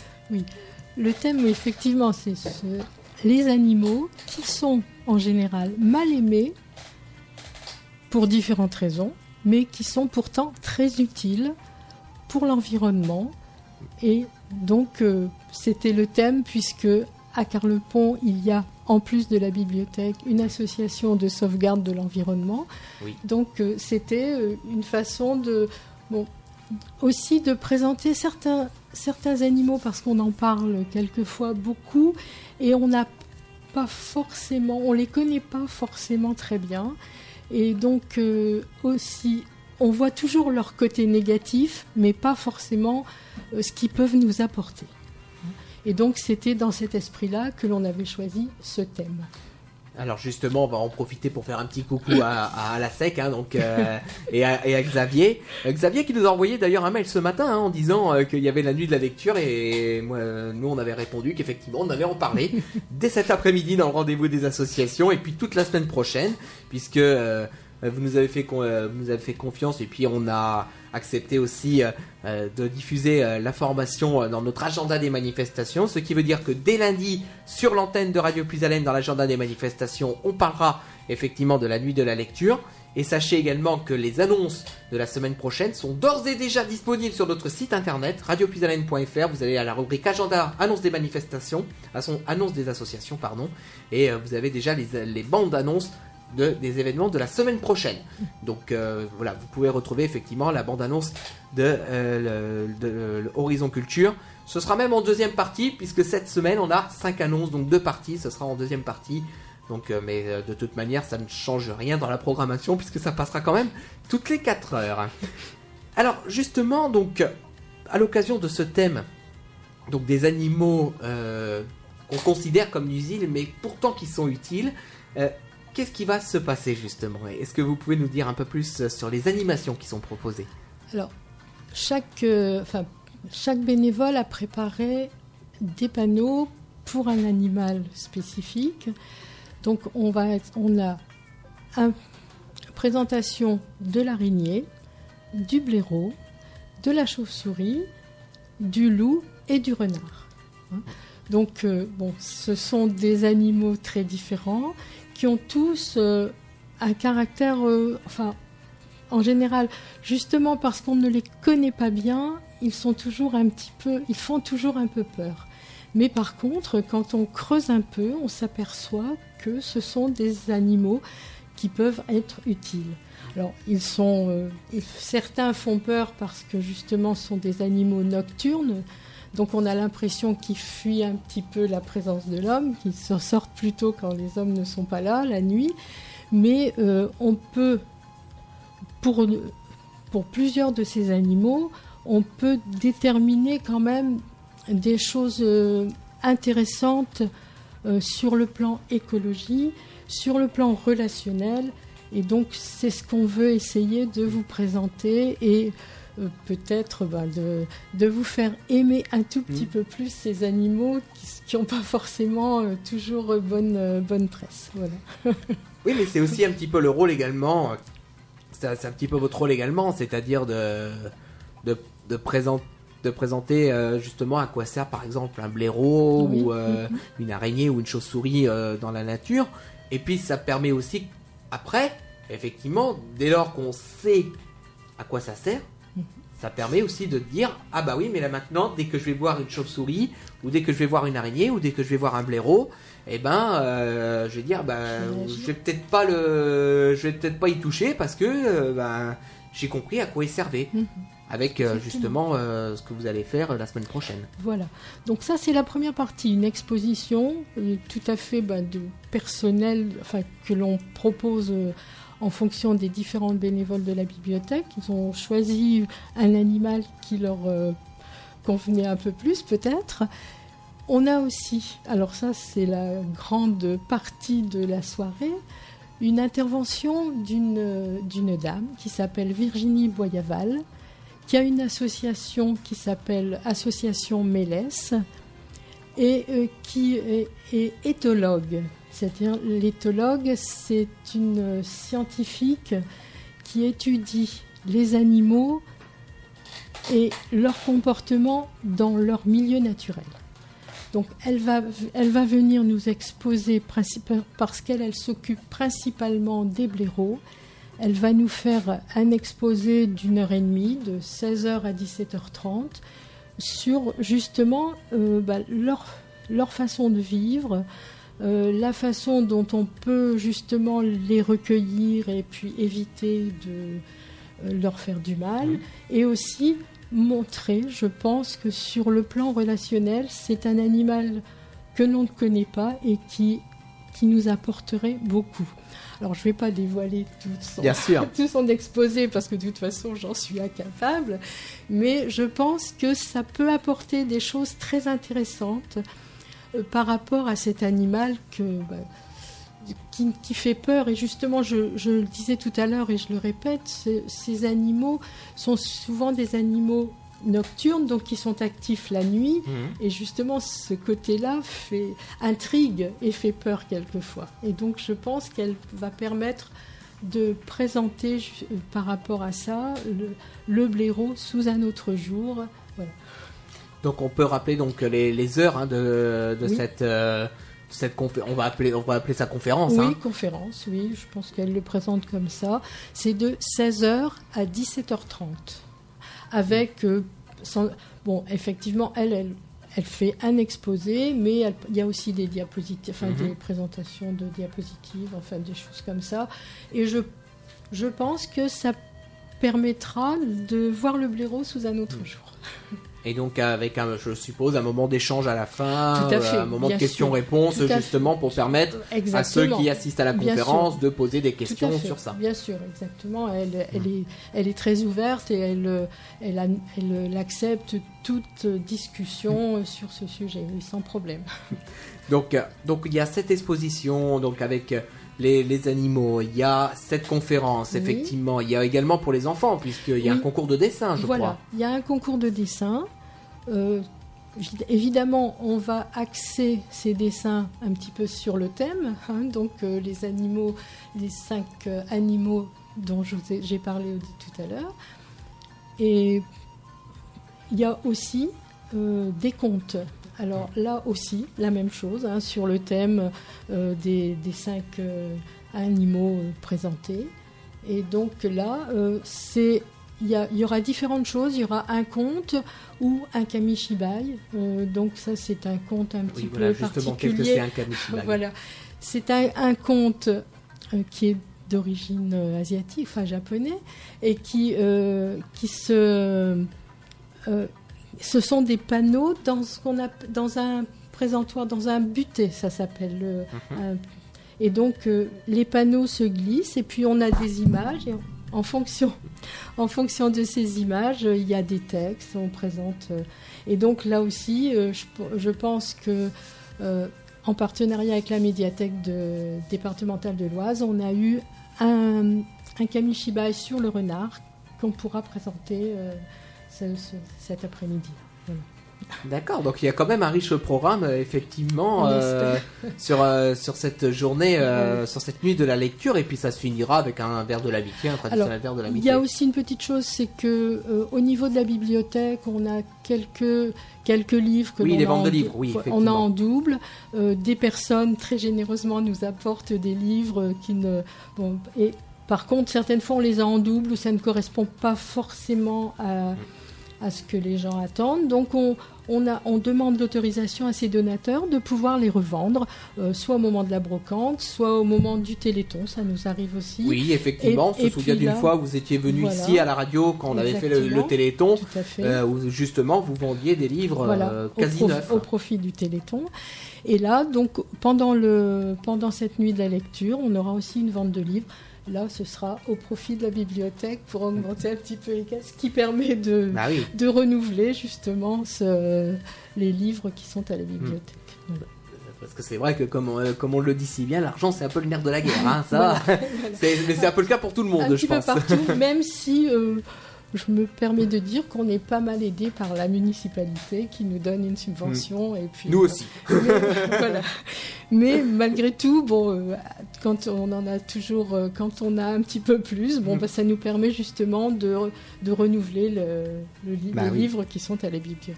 Le thème, effectivement, c'est ce- les animaux qui sont en général mal aimés pour différentes raisons, mais qui sont pourtant très utiles pour l'environnement. Et donc, euh, c'était le thème, puisque à Carlepont, il y a, en plus de la bibliothèque, une association de sauvegarde de l'environnement. Oui. Donc, euh, c'était euh, une façon de. Bon, aussi de présenter certains, certains animaux parce qu'on en parle quelquefois beaucoup et on n'a pas forcément, on les connaît pas forcément très bien et donc euh, aussi on voit toujours leur côté négatif mais pas forcément euh, ce qu'ils peuvent nous apporter. Et donc c'était dans cet esprit-là que l'on avait choisi ce thème. Alors justement, on va en profiter pour faire un petit coucou à, la SEC hein, donc, euh, et, à, Xavier. Euh, Xavier qui nous a envoyé d'ailleurs un mail ce matin hein, en disant euh, qu'il y avait la nuit de la lecture et moi, nous on avait répondu qu'effectivement on avait en parlé dès cet après-midi dans le rendez-vous des associations et puis toute la semaine prochaine puisque vous nous avez fait euh, vous avez fait confiance et puis on a accepté aussi euh, euh, de diffuser euh, l'information euh, dans notre agenda des manifestations, ce qui veut dire que dès lundi sur l'antenne de Radio Plus Haleine dans l'agenda des manifestations, on parlera effectivement de la nuit de la lecture. Et sachez également que les annonces de la semaine prochaine sont d'ores et déjà disponibles sur notre site internet radiopuisalène.fr. Vous allez à la rubrique agenda annonce des manifestations, annonce des associations pardon, et euh, vous avez déjà les, les bandes d'annonces de, des événements de la semaine prochaine. Donc euh, voilà, vous pouvez retrouver effectivement la bande-annonce de, euh, le Horizon Culture. Ce sera même en deuxième partie, puisque cette semaine on a cinq annonces, donc deux parties, ce sera en deuxième partie. Donc, euh, mais euh, de toute manière, ça ne change rien dans la programmation, puisque ça passera quand même toutes les 4 heures. Alors justement, donc, à l'occasion de ce thème, donc des animaux euh, qu'on considère comme nuisibles, mais pourtant qui sont utiles, euh, qu'est-ce qui va se passer justement Est-ce que vous pouvez nous dire un peu plus euh, sur les animations qui sont proposées Alors, chaque, euh, chaque bénévole a préparé des panneaux pour un animal spécifique. Donc, on, va, on a une présentation de l'araignée, du blaireau, de la chauve-souris, du loup et du renard. Hein. Donc, euh, bon, ce sont des animaux très différents qui ont tous euh, un caractère, euh, enfin, en général, justement parce qu'on ne les connaît pas bien, ils sont toujours un petit peu, ils font toujours un peu peur. Mais par contre, quand on creuse un peu, on s'aperçoit que ce sont des animaux qui peuvent être utiles. Alors, ils sont, euh, certains font peur parce que justement, ce sont des animaux nocturnes. Donc, on a l'impression qu'ils fuient un petit peu la présence de l'homme, qu'ils s'en sortent plutôt quand les hommes ne sont pas là, la nuit. Mais euh, on peut, pour, plusieurs de ces animaux, on peut déterminer quand même des choses euh, intéressantes euh, sur le plan écologie, sur le plan relationnel. Et donc, c'est ce qu'on veut essayer de vous présenter peut-être ben, de, de vous faire aimer un tout petit Mm. peu plus ces animaux qui n'ont pas forcément euh, toujours euh, bonne, euh, bonne presse. Voilà. Oui, mais c'est aussi un petit peu le rôle également. euh, C'est un petit peu votre rôle également, c'est-à-dire de, de, de, présent- de présenter euh, justement à quoi sert par exemple un blaireau Oui. ou euh, Mhm. une araignée ou une chauve-souris euh, dans la nature. Et puis ça permet aussi, après, effectivement, dès lors qu'on sait à quoi ça sert. Ça permet aussi de dire ah bah oui mais là maintenant dès que je vais voir une chauve-souris ou dès que je vais voir une araignée ou dès que je vais voir un blaireau eh ben euh, je vais dire bah je vais peut-être pas le je vais peut-être pas y toucher parce que euh, bah, j'ai compris à quoi il servait Mhm. avec euh, justement ce que vous allez faire la semaine prochaine Voilà. Donc ça, c'est la première partie, une exposition tout à fait bah, de personnel, enfin que l'on propose en fonction des différents bénévoles de la bibliothèque. Ils ont choisi un animal qui leur euh, convenait un peu plus, peut-être. On a aussi, alors ça, c'est la grande partie de la soirée, une intervention d'une dame qui s'appelle Virginie Boyaval qui a une association qui s'appelle Association Mélès et euh, qui est éthologue. C'est-à-dire l'éthologue, c'est une scientifique qui étudie les animaux et leur comportement dans leur milieu naturel. Donc elle va, venir nous exposer, parce qu'elle elle s'occupe principalement des blaireaux, elle va nous faire un exposé d'une heure et demie, de 16h à 17h30, sur justement euh, bah, leur façon de vivre, euh, la façon dont on peut justement les recueillir et puis éviter de euh, leur faire du mal, et aussi montrer, je pense que sur le plan relationnel, c'est un animal que l'on ne connaît pas et qui, qui nous apporterait beaucoup. Alors je ne vais pas dévoiler tout son, tout son exposé parce que de toute façon j'en suis incapable, mais je pense que ça peut apporter des choses très intéressantes par rapport à cet animal que, bah, qui, qui fait peur. Et justement, je, je le disais tout à l'heure et je le répète, ce- ces animaux sont souvent des animaux nocturnes, donc qui sont actifs la nuit. Mhm. Et justement, ce côté-là fait intrigue et fait peur quelquefois. Et donc, je pense qu'elle va permettre de présenter euh, par rapport à ça le, le blaireau sous un autre jour. Donc on peut rappeler donc les, les heures hein, de, de Oui. cette euh, cette on va appeler on va appeler ça conférence oui, hein. conférence, oui, je pense qu'elle le présente comme ça. C'est de 16h à 17h30. Avec, euh, sans- bon, effectivement, elle, elle, elle fait un exposé, mais elle- il y a aussi des diapositives, enfin Mhm. des présentations de diapositives, enfin des choses comme ça. Et je, je pense que ça permettra de voir le blaireau sous un autre Mhm. jour. Et donc avec un, je suppose un moment d'échange à la fin, Tout à fait, euh, un moment de questions-réponses justement pour permettre à ceux qui assistent à la Bien conférence de poser des questions sur ça. Bien sûr, exactement. Elle, elle, est, elle est très ouverte et elle, accepte toute discussion sur ce sujet, sans problème. Donc euh, donc il y a cette exposition donc avec euh, les, les animaux, il y a cette conférence Oui. effectivement, il y a également pour les enfants puisqu'il y a Oui. un concours de dessin je voilà, crois. il y a un concours de dessin. Euh, évid- évidemment, on va axer ces dessins un petit peu sur le thème, hein, donc euh, les animaux, les cinq euh, animaux dont j'ai parlé tout à l'heure. Et il y a aussi des contes. Alors là aussi, la même chose, hein, sur le thème des, des cinq animaux présentés. Et donc là, c'est il y, a- il y aura différentes choses. Il y aura un conte ou un kamishibai. Euh, donc ça, c'est un conte un petit Oui, peu voilà justement qu'est-ce que particulier. c'est un kamishibai? Voilà. C'est un, un conte euh, qui est d'origine euh, asiatique, enfin japonais, et qui, qui se... ce sont des panneaux dans, ce qu'on a, dans un présentoir, dans un buté, ça s'appelle. le- Mhm. et donc, les panneaux se glissent, et puis on a des images, et en fonction, en fonction de ces images, il y a des textes, on présente... euh, et donc là aussi, euh, je, pense que... euh, en partenariat avec la médiathèque départementale de l'Oise, on a eu un, un kamishibai sur le renard qu'on pourra présenter ce- ce- cet après-midi. D'accord, donc il y a quand même un riche programme, euh, effectivement, euh, sur, euh, sur cette journée, euh, sur cette nuit de la lecture, et puis ça se finira avec un verre de l'amitié, un traditionnel Alors, verre de Il l'amitié. y a aussi une petite chose, c'est que au niveau de la bibliothèque, on a quelques quelques livres que Oui, les ventes en de livres, oui, on a en double. Des personnes très généreusement nous apportent des livres qui ne bon et par contre certaines fois on les a en double où ça ne correspond pas forcément à, à ce que les gens attendent. Donc on on, a, on demande l'autorisation à ces donateurs de pouvoir les revendre, euh, soit au moment de la brocante, soit au moment du téléthon, ça nous arrive aussi. Oui, effectivement, on Et- se et souvient d'une fois, vous étiez venu Voilà. ici à la radio quand on avait fait le, téléthon, Tout à fait. euh, où justement vous vendiez des livres Voilà, euh, au quasi prof- neufs. Au profit du Téléthon. Et là, donc, pendant, le, pendant cette nuit de la lecture, on aura aussi une vente de livres. Là, ce sera au profit de la bibliothèque pour augmenter un petit peu les caisses, ce qui permet de, Bah oui, de renouveler justement ce- les livres qui sont à la bibliothèque. Voilà. parce que c'est vrai que comme on, euh, comme on le dit si bien, l'argent c'est un peu le nerf de la guerre, hein, ça. mais c'est un peu le cas pour tout le monde, un je petit peu pense. partout, même si euh, je me permets de dire qu'on est pas mal aidé par la municipalité qui nous donne une subvention. Et puis, Nous aussi. Mais, voilà. Mais malgré tout, bon, euh, quand on en a toujours, euh, quand on a un petit peu plus, bon, Mm. bah, ça nous permet justement de, de renouveler le, le li- Bah les oui. livres qui sont à la bibliothèque.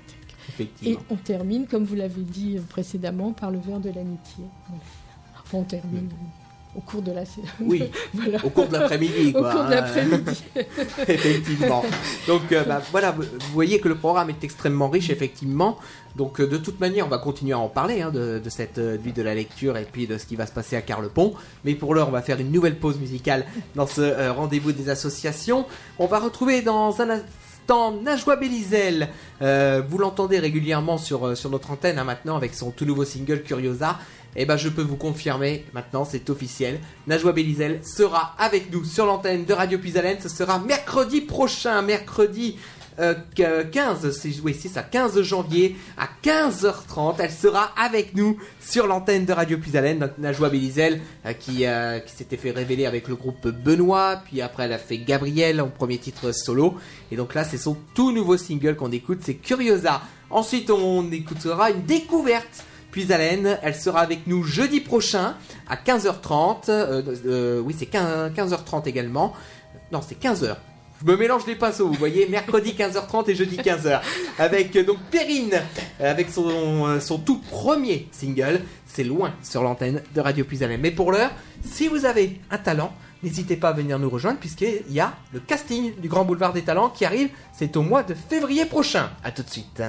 Et on termine, comme vous l'avez dit précédemment, par le verre de l'amitié. Voilà. Enfin, on termine au cours de la Oui, voilà. au cours de l'après-midi, Au cours de hein. l'après-midi. effectivement. Donc euh, bah, voilà, vous voyez que le programme est extrêmement riche, effectivement. Donc euh, de toute manière, on va continuer à en parler hein, de, de cette euh, nuit de la lecture et puis de ce qui va se passer à Carlepont. Mais pour l'heure, on va faire une nouvelle pause musicale dans ce euh, rendez-vous des associations. On va retrouver dans un instant Najwa Belizel. Vous l'entendez régulièrement sur, sur notre antenne hein, maintenant avec son tout nouveau single Curiosa. Et ben je peux vous confirmer, maintenant c'est officiel, Najwa Belizel sera avec nous sur l'antenne de Radio Puisalène. Ce sera mercredi prochain, mercredi euh, que- 15, c'est oui, c'est ça, 15 janvier à 15h30. Elle sera avec nous sur l'antenne de Radio Puisalène, donc Najwa Belizel euh, qui, euh, qui s'était fait révéler avec le groupe Benoît, puis après elle a fait Gabriel en premier titre solo. Et donc là, c'est son tout nouveau single qu'on écoute, c'est Curiosa. Ensuite, on écoutera une découverte. Puis Haleine, elle sera avec nous jeudi prochain à 15h30. euh, euh, oui, c'est 15, 15h30 également. Non, c'est 15h. Je me mélange les pinceaux, vous voyez, mercredi 15h30 et jeudi 15h. Avec euh, donc Perrine, avec son, son tout premier single, c'est loin sur l'antenne de Radio Puisalène. Mais pour l'heure, si vous avez un talent, n'hésitez pas à venir nous rejoindre puisqu'il y a le casting du Grand Boulevard des Talents qui arrive, c'est au mois de février prochain. A tout de suite.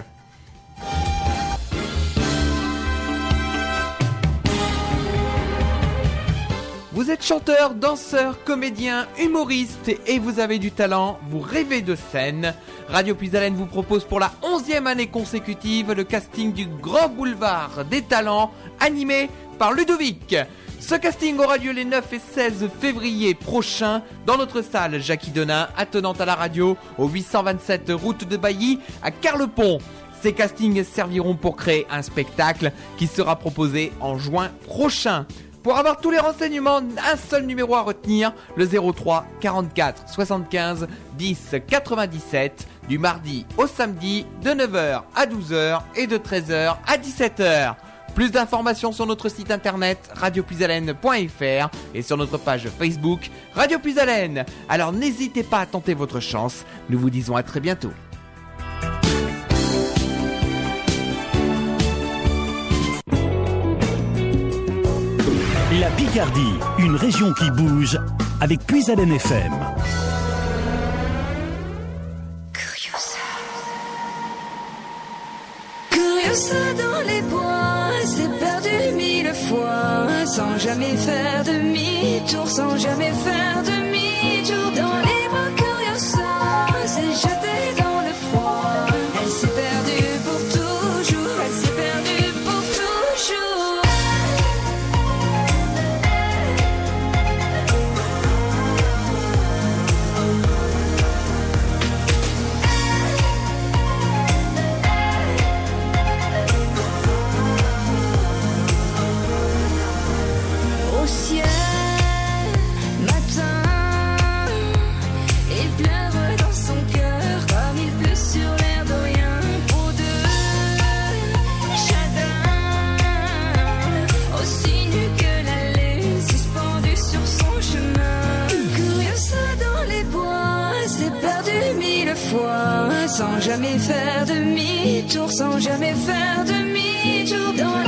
Vous êtes chanteur, danseur, comédien, humoriste et vous avez du talent, vous rêvez de scène. Radio Puisalène vous propose pour la onzième année consécutive le casting du Grand Boulevard des Talents animé par Ludovic. Ce casting aura lieu les 9 et 16 février prochains dans notre salle Jackie Denain, attenante à la radio, au 827 route de Bailly à Carlepont. Ces castings serviront pour créer un spectacle qui sera proposé en juin prochain. Pour avoir tous les renseignements, un seul numéro à retenir, le 03 44 75 10 97, du mardi au samedi, de 9h à 12h et de 13h à 17h. Plus d'informations sur notre site internet radiopuisalène.fr et sur notre page Facebook Radio Puisalène. Alors n'hésitez pas à tenter votre chance. Nous vous disons à très bientôt. La Picardie, une région qui bouge avec Puisalène FM. Curiosa dans les bois, c'est perdu mille fois, sans jamais faire demi-tour, sans jamais faire demi-tour. Dans les bras jamais faire demi-tour, sans jamais faire demi-tour. Dans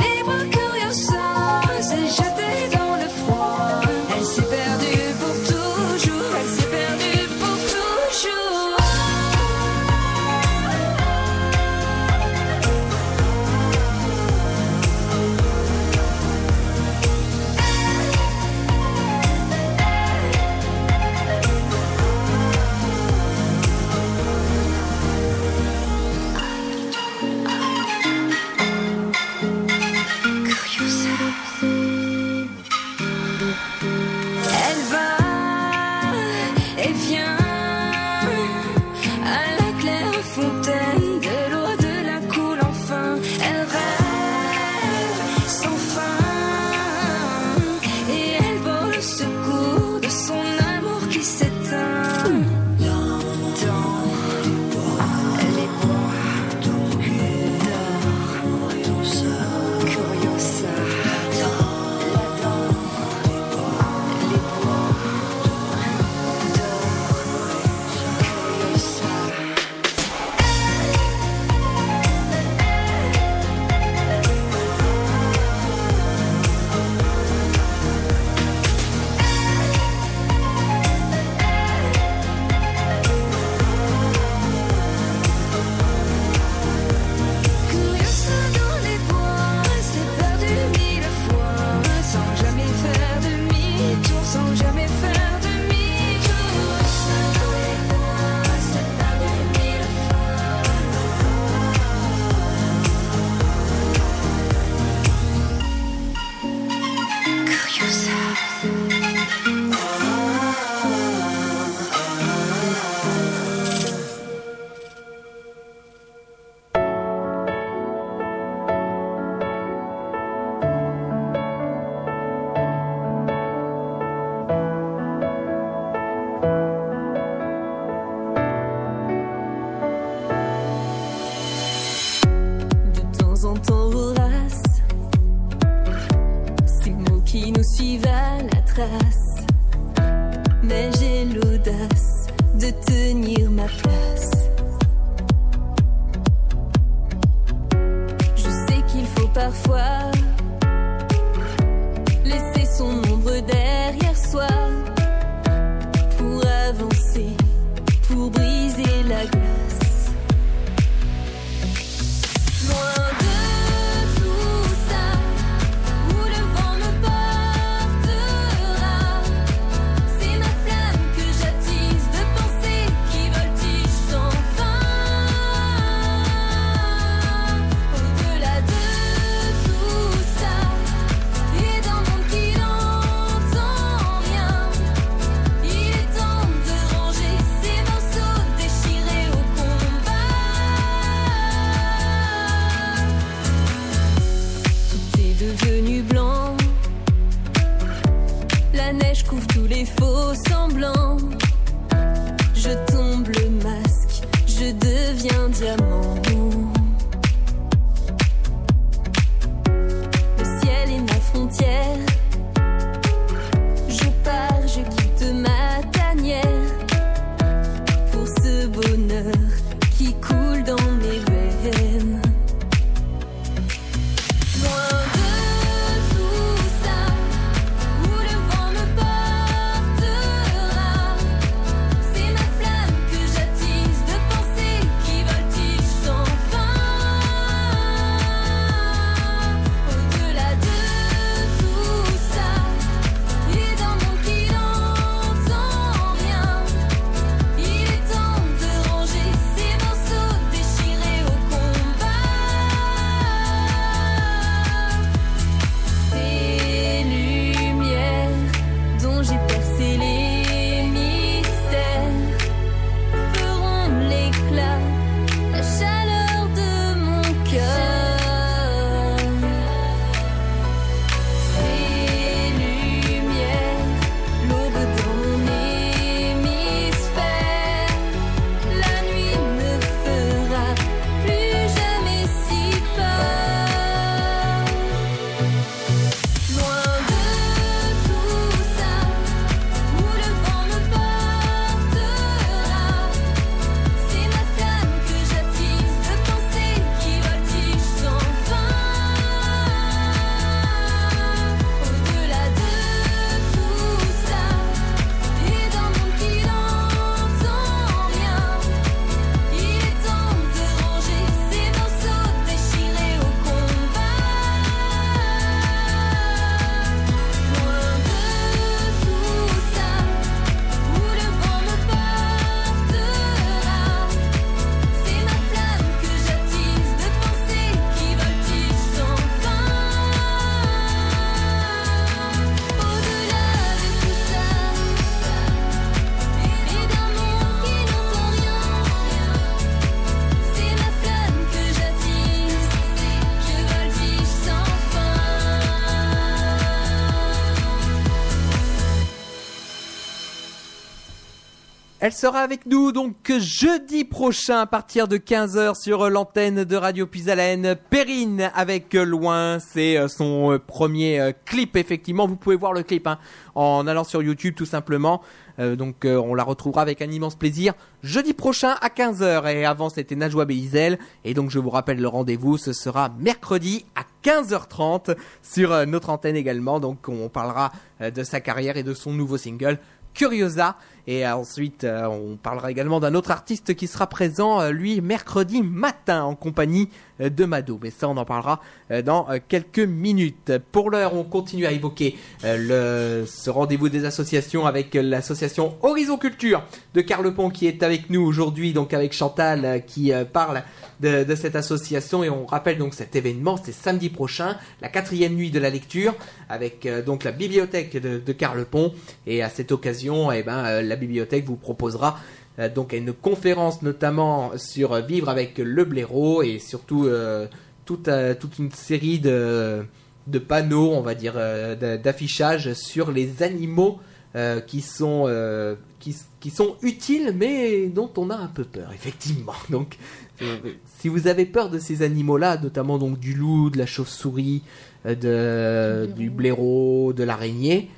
Elle sera avec nous donc jeudi prochain à partir de 15h sur l'antenne de Radio Puisalène. Perrine avec Loin, c'est euh, son euh, premier euh, clip effectivement. Vous pouvez voir le clip hein, en allant sur YouTube tout simplement. Donc on la retrouvera avec un immense plaisir jeudi prochain à 15h. Et avant c'était Najwa Belizel. Et donc je vous rappelle le rendez-vous, ce sera mercredi à 15h30 sur notre antenne également. Donc on parlera de sa carrière et de son nouveau single. Curiosa et ensuite euh, on parlera également d'un autre artiste qui sera présent euh, lui mercredi matin en compagnie euh, de Mado. Mais ça on en parlera dans quelques minutes. Pour l'heure on continue à évoquer ce rendez-vous des associations avec l'association Horizon Culture de Carlepont qui est avec nous aujourd'hui donc avec Chantal qui parle de, cette association. Et on rappelle donc cet événement c'est samedi prochain la quatrième nuit de la lecture avec donc la bibliothèque de, de Carlepont. Et à cette occasion eh ben la bibliothèque vous proposera euh, donc une conférence notamment sur euh, vivre avec le blaireau et surtout euh, toute, toute une série de, de panneaux on va dire d'a- d'affichage sur les animaux euh, qui sont euh, qui, qui sont utiles mais dont on a un peu peur effectivement. Donc euh, si vous avez peur de ces animaux là notamment donc du loup de la chauve-souris de, du blaireau de l'araignée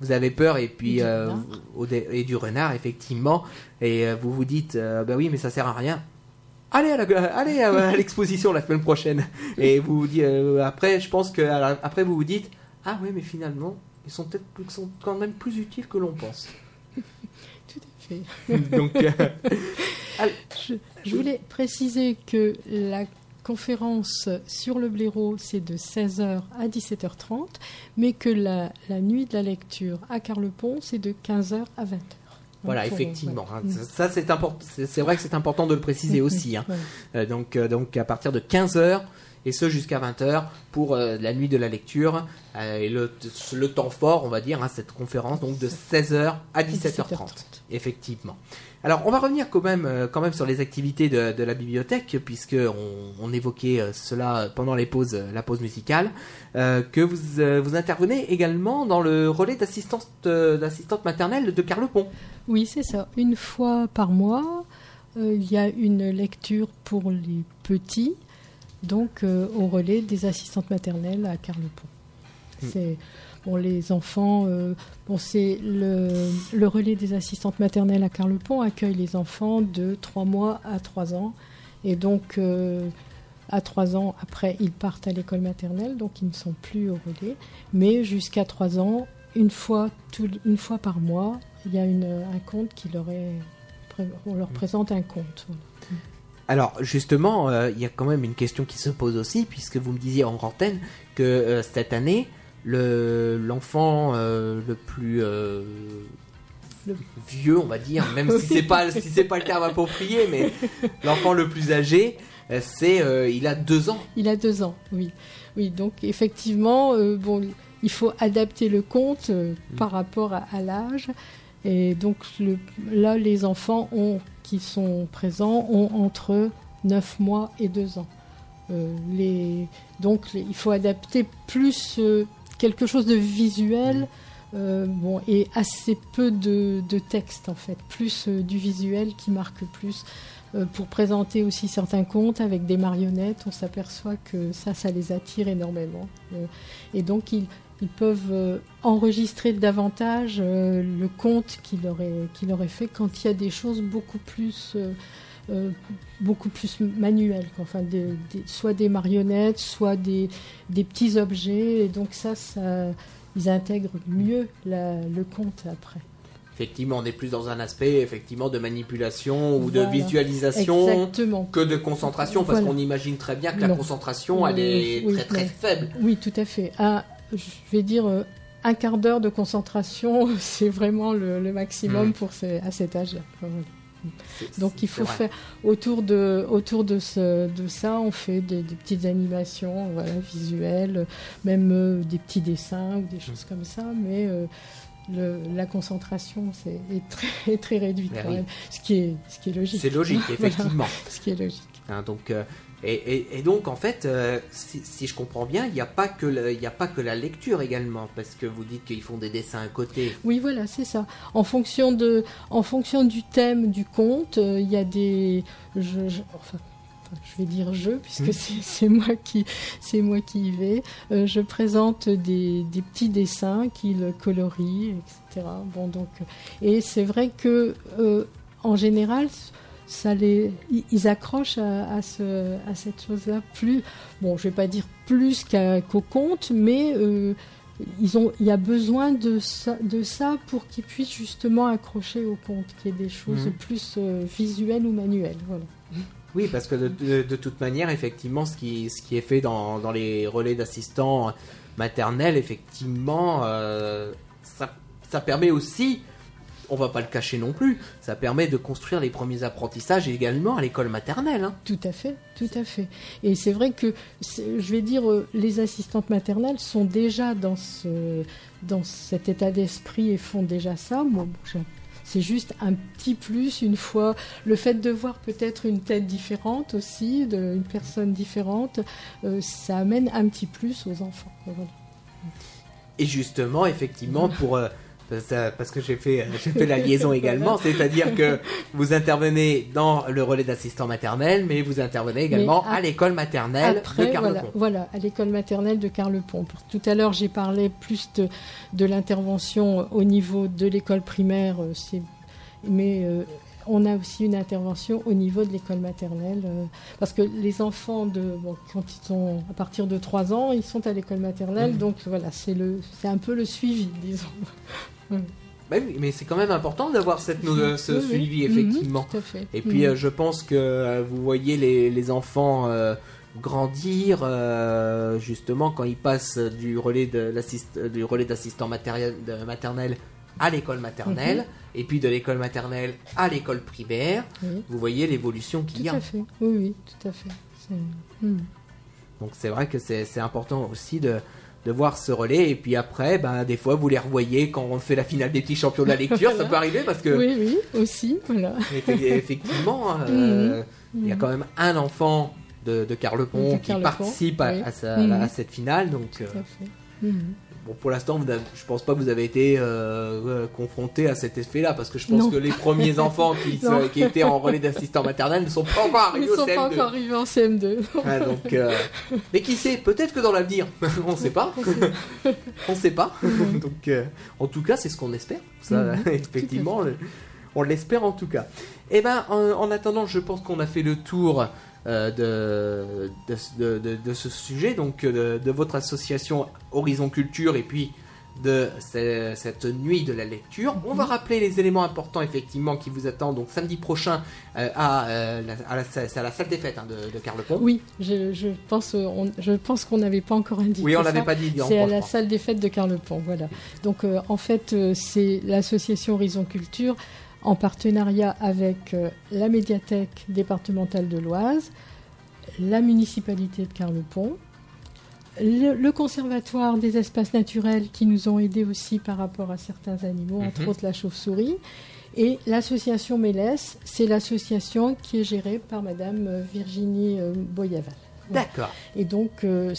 vous avez peur et puis Du euh, et du renard effectivement. Et euh, vous vous dites euh, bah oui mais ça sert à rien. Allez à la- allez à, à l'exposition la semaine prochaine. Et vous vous dites euh, après je pense que la- après vous vous dites ah oui mais finalement ils sont peut-être sont quand même plus utiles que l'on pense. Tout à fait. donc euh, Je, je voulais préciser que la conférence sur le blaireau, c'est de 16h à 17h30, mais que la, la nuit de la lecture à Carlepont, c'est de 15h à 20h. voilà Donc, effectivement ouais. hein, ça- ça c'est important c'est vrai que c'est important de le préciser aussi hein. Euh, donc, euh, donc à partir de 15h et ce jusqu'à 20h pour euh, la nuit de la lecture euh, et le, le temps fort on va dire hein, cette conférence donc de 16h à 17h30 effectivement alors on va revenir quand même euh, quand même sur les activités de, de la bibliothèque puisque on, on évoquait euh, cela pendant les pauses euh, la pause musicale euh, que vous euh, vous intervenez également dans le relais d'assistante d'assistante maternelle de Carlepont Oui, c'est ça. Une fois par mois, euh, il y a une lecture pour les petits, donc au relais des assistantes maternelles à Carlepont. C'est bon, les enfants. euh, bon, c'est le, relais des assistantes maternelles à Carlepont accueille les enfants de 3 mois à 3 ans, et donc. euh, à 3 ans, après, ils partent à l'école maternelle, donc ils ne sont plus au relais. Mais jusqu'à 3 ans, une fois, une fois par mois, il y a un conte qui leur est. On leur présente un voilà. Alors justement, euh, il y a quand même une question qui se pose aussi, puisque vous me disiez en antenne que cette année, l'enfant euh, le plus euh, vieux, on va dire, même si c'est pas si c'est pas le terme approprié, mais l'enfant le plus âgé, euh, c'est euh, il a deux ans. Il a deux ans, oui. Oui, donc effectivement, euh, bon, il faut adapter le conte euh, par rapport à, à l'âge. Et donc le- là, les enfants ont, qui sont présents ont entre 9 mois et 2 ans. Les, donc les- il faut adapter plus quelque chose de visuel. euh, et assez peu de, texte en fait, plus euh, du visuel qui marque plus euh, pour présenter aussi certains contes avec des marionnettes, on s'aperçoit que ça, ça les attire énormément. Et donc, ils, peuvent enregistrer davantage le conte qu'il aurait fait quand il y a des choses beaucoup plus, euh, beaucoup plus manuelles. quoi. Enfin, des- des- soit des marionnettes, soit des, des petits objets. Et donc, ça, ça ils intègrent mieux la- le conte après. Effectivement, on est plus dans un aspect effectivement de manipulation ou de visualisation Exactement. que de concentration, parce Voilà. qu'on imagine très bien que la concentration, elle est oui, très très faible. Oui, tout à fait. Un- je vais dire euh, un quart d'heure de concentration, c'est vraiment le, le maximum Mm. pour ces- à cet âge-là. Voilà. Donc il faut faire autour de autour de ce de ça, on fait des, des petites animations, voilà, visuelles, même euh, des petits dessins ou des choses Mm. comme ça, mais euh, le- la concentration est très est très réduite quand même, ce qui est ce qui est logique. C'est logique, Voilà, effectivement. ce qui est logique. Hein, donc, euh, Et, et- et donc en fait, euh, si, si je comprends bien, il n'y a pas que le- il n'y a pas que la lecture également, parce que vous dites qu'ils font des dessins à côté. Oui, voilà, c'est ça. En fonction, de, en fonction du thème du conte, euh, il y a des. Je, je- enfin, je vais dire je, puisque Mhm. c'est moi, qui- c'est moi qui y vais. Euh, je présente des, des petits dessins qu'ils colorient, etc. Bon, donc, et c'est vrai que, en général, ça les, ils- accrochent à, à ce, à cette chose-là plus, bon, je vais pas dire plus qu'au conte, mais euh, ils ont, il y a besoin de ça, de ça pour qu'ils puissent justement accrocher au conte, qu'il y ait des choses Mhm. plus euh, visuelles ou manuelles. Voilà. Oui, parce que de, de- de toute manière, effectivement, ce qui, ce qui est fait dans, dans les relais d'assistants maternels, effectivement, euh, ça, ça permet aussi, on va pas le cacher non plus, ça permet de construire les premiers apprentissages également à l'école maternelle. hein. Tout à fait, tout à fait. Et c'est vrai que, je vais dire, euh, les assistantes maternelles sont déjà dans, ce, dans cet état d'esprit et font déjà ça. Moi, je- c'est juste un petit plus une fois. Le fait de voir peut-être une tête différente aussi, de, une personne différente, euh, ça amène un petit plus aux enfants. Voilà. Et justement, effectivement, pour euh, parce, que j'ai fait, j'ai fait la liaison également, c'est-à-dire que vous intervenez dans le relais d'assistant maternel, mais vous intervenez également à l'école maternelle de Après, voilà, Carlepont. voilà, à l'école maternelle de Carlepont. Tout à l'heure, j'ai parlé plus de, de l'intervention au niveau de l'école primaire, euh, mais euh, on a aussi une intervention au niveau de l'école maternelle, euh, parce que les enfants, de, bon, quand ils sont à partir de 3 ans, ils sont à l'école maternelle, Mhm. donc voilà, c'est le, c'est un peu le suivi, disons. Bah oui, mais c'est quand même important d'avoir cette, euh, ce Oui, suivi, Mhm, effectivement. tout à fait. Et puis, Mhm. euh, je pense que euh, vous voyez les, les enfants grandir, justement, quand ils passent du relais de l'assist- du relais d'assistant matériel- de maternel à l'école maternelle, Mhm. et puis de l'école maternelle à l'école primaire. Vous voyez l'évolution qu'il y Tout a. à fait, oui, oui, tout à fait. Mhm. Donc c'est vrai que c'est c'est important aussi de, de voir ce relais. Et puis après, ben, des fois, vous les revoyez quand on fait la finale des petits champions de la lecture. Ça peut arriver parce que, Oui, oui, aussi, voilà. effe- effectivement, euh, Mhm. il y a quand même un enfant de, de Carlepont qui participe à, oui. à sa- Mhm. à cette finale. Donc, euh, Tout à fait. Mhm. Bon, pour l'instant, je pense pas que vous avez été euh, euh, confronté à cet effet-là parce que je pense Non. que les premiers enfants qui, Non. se- qui étaient en relais d'assistant maternel ne sont pas encore Ils arrivés au sont pas CM2. encore arrivés en CM2. Ah, donc, euh, Mais qui sait, peut-être que dans l'avenir, on ne sait pas. on ne sait pas. donc, euh, en tout cas, c'est ce qu'on espère. Ça, Mhm, effectivement, on l'espère en tout cas. Et ben, en, en attendant, je pense qu'on a fait le tour de, de, de- de- ce sujet, donc euh, de, votre association Horizon Culture et puis de ce- cette nuit de la lecture. On va rappeler les éléments importants effectivement qui vous attendent donc samedi prochain euh, à, euh, la, à la- c'est à la salle des fêtes hein, de, de Carlepont. Oui, je, je pense, euh, on- je pense qu'on n'avait pas encore indiqué. Oui, on ça. l'avait pas dit. C'est à la salle des fêtes de Carlepont, voilà. Donc euh, en fait, euh, c'est l'association Horizon Culture en partenariat avec euh, la médiathèque départementale de l'Oise, la municipalité de Carlepont, le, le conservatoire des espaces naturels qui nous ont aidés aussi par rapport à certains animaux, entre Mhm. autres la chauve-souris, et l'association Mélès, c'est l'association qui est gérée par Madame euh, Virginie euh, Boyaval. D'accord. Et donc, euh,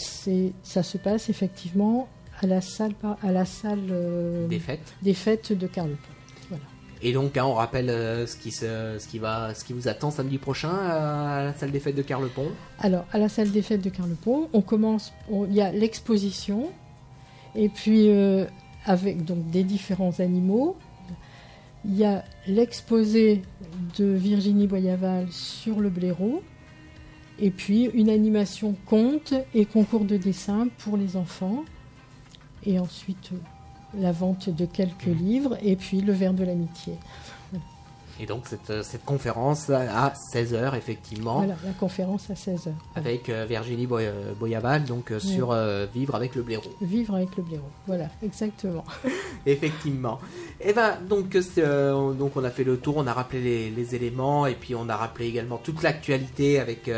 ça se passe effectivement à la salle, à la salle euh, Des fêtes. des fêtes de Carlepont. Et donc, hein, on rappelle euh, ce, qui se, ce, qui va, ce qui vous attend samedi prochain euh, à la salle des fêtes de Carlepont. Alors, à la salle des fêtes de Carlepont, on commence, il y a l'exposition, et puis euh, avec donc des différents animaux. Il y a l'exposé de Virginie Boyaval sur le blaireau, et puis une animation conte et concours de dessin pour les enfants, et ensuite la vente de quelques livres, et puis le verre de l'amitié. Et donc, cette, euh, cette conférence à 16h, effectivement, Voilà, la conférence à 16h. avec euh, Virginie Boy- euh, Boyaval, donc euh, Oui. sur euh, Vivre avec le blaireau. Vivre avec le blaireau. Voilà, exactement. Effectivement. Et ben donc donc on a fait le tour, on a rappelé les, les éléments et puis on a rappelé également toute l'actualité avec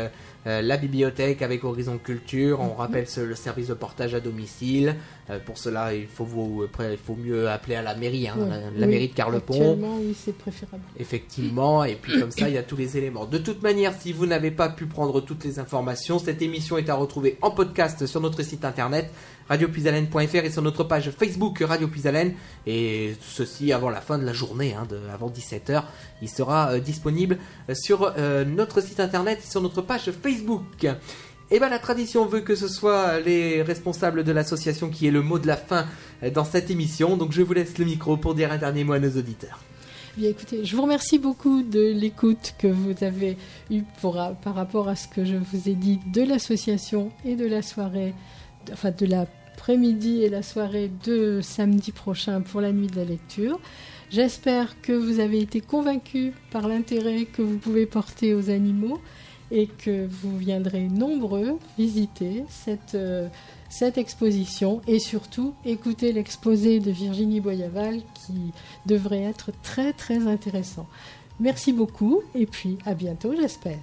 la bibliothèque avec Horizon Culture. On rappelle ce- le service de portage à domicile. Euh, pour cela, il faut, vous, il faut mieux appeler à la mairie, hein, Ouais. la, la Oui, mairie de Carlepont. Actuellement, oui, c'est préférable. Effectivement, et puis comme ça, il y a tous les éléments. De toute manière, si vous n'avez pas pu prendre toutes les informations, cette émission est à retrouver en podcast sur notre site internet radiopuisalène.fr et sur notre page Facebook Radio Puisalène. Et ceci avant la fin de la journée, hein, de, avant 17h, il sera euh, disponible euh, sur euh, notre site internet et sur notre page Facebook. Et ben la tradition veut que ce soit les responsables de l'association qui aient le mot de la fin euh, dans cette émission. Donc je vous laisse le micro pour dire un dernier mot à nos auditeurs. Bien écoutez, je vous remercie beaucoup de l'écoute que vous avez eue pour, par rapport à ce que je vous ai dit de l'association et de la soirée, enfin de l'après-midi et la soirée de samedi prochain pour la nuit de la lecture. J'espère que vous avez été convaincus par l'intérêt que vous pouvez porter aux animaux et que vous viendrez nombreux visiter cette, euh, cette exposition et surtout écouter l'exposé de Virginie Boyaval qui devrait être très très intéressant. Merci beaucoup et puis à bientôt j'espère.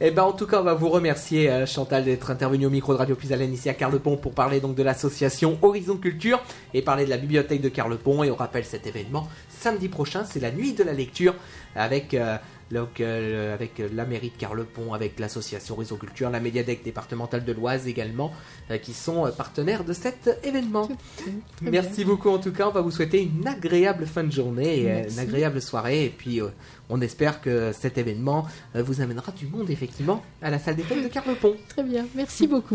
Eh ben, en tout cas, on va vous remercier, euh, Chantal, d'être intervenu au micro de Radio Puisalène ici à Carlepont pour parler donc de l'association Horizon Culture et parler de la bibliothèque de Carlepont. Et on rappelle cet événement samedi prochain, c'est la nuit de la lecture avec, euh, donc, euh, avec euh, la mairie de Carlepont, avec l'association Horizon Culture, la médiathèque départementale de l'Oise également, euh, qui sont partenaires de cet événement. Merci bien. beaucoup en tout cas, on va vous souhaiter une agréable fin de journée et une agréable soirée et puis euh, on espère que cet événement vous amènera du monde effectivement à la salle des fêtes de Carlepont. Très bien, merci beaucoup.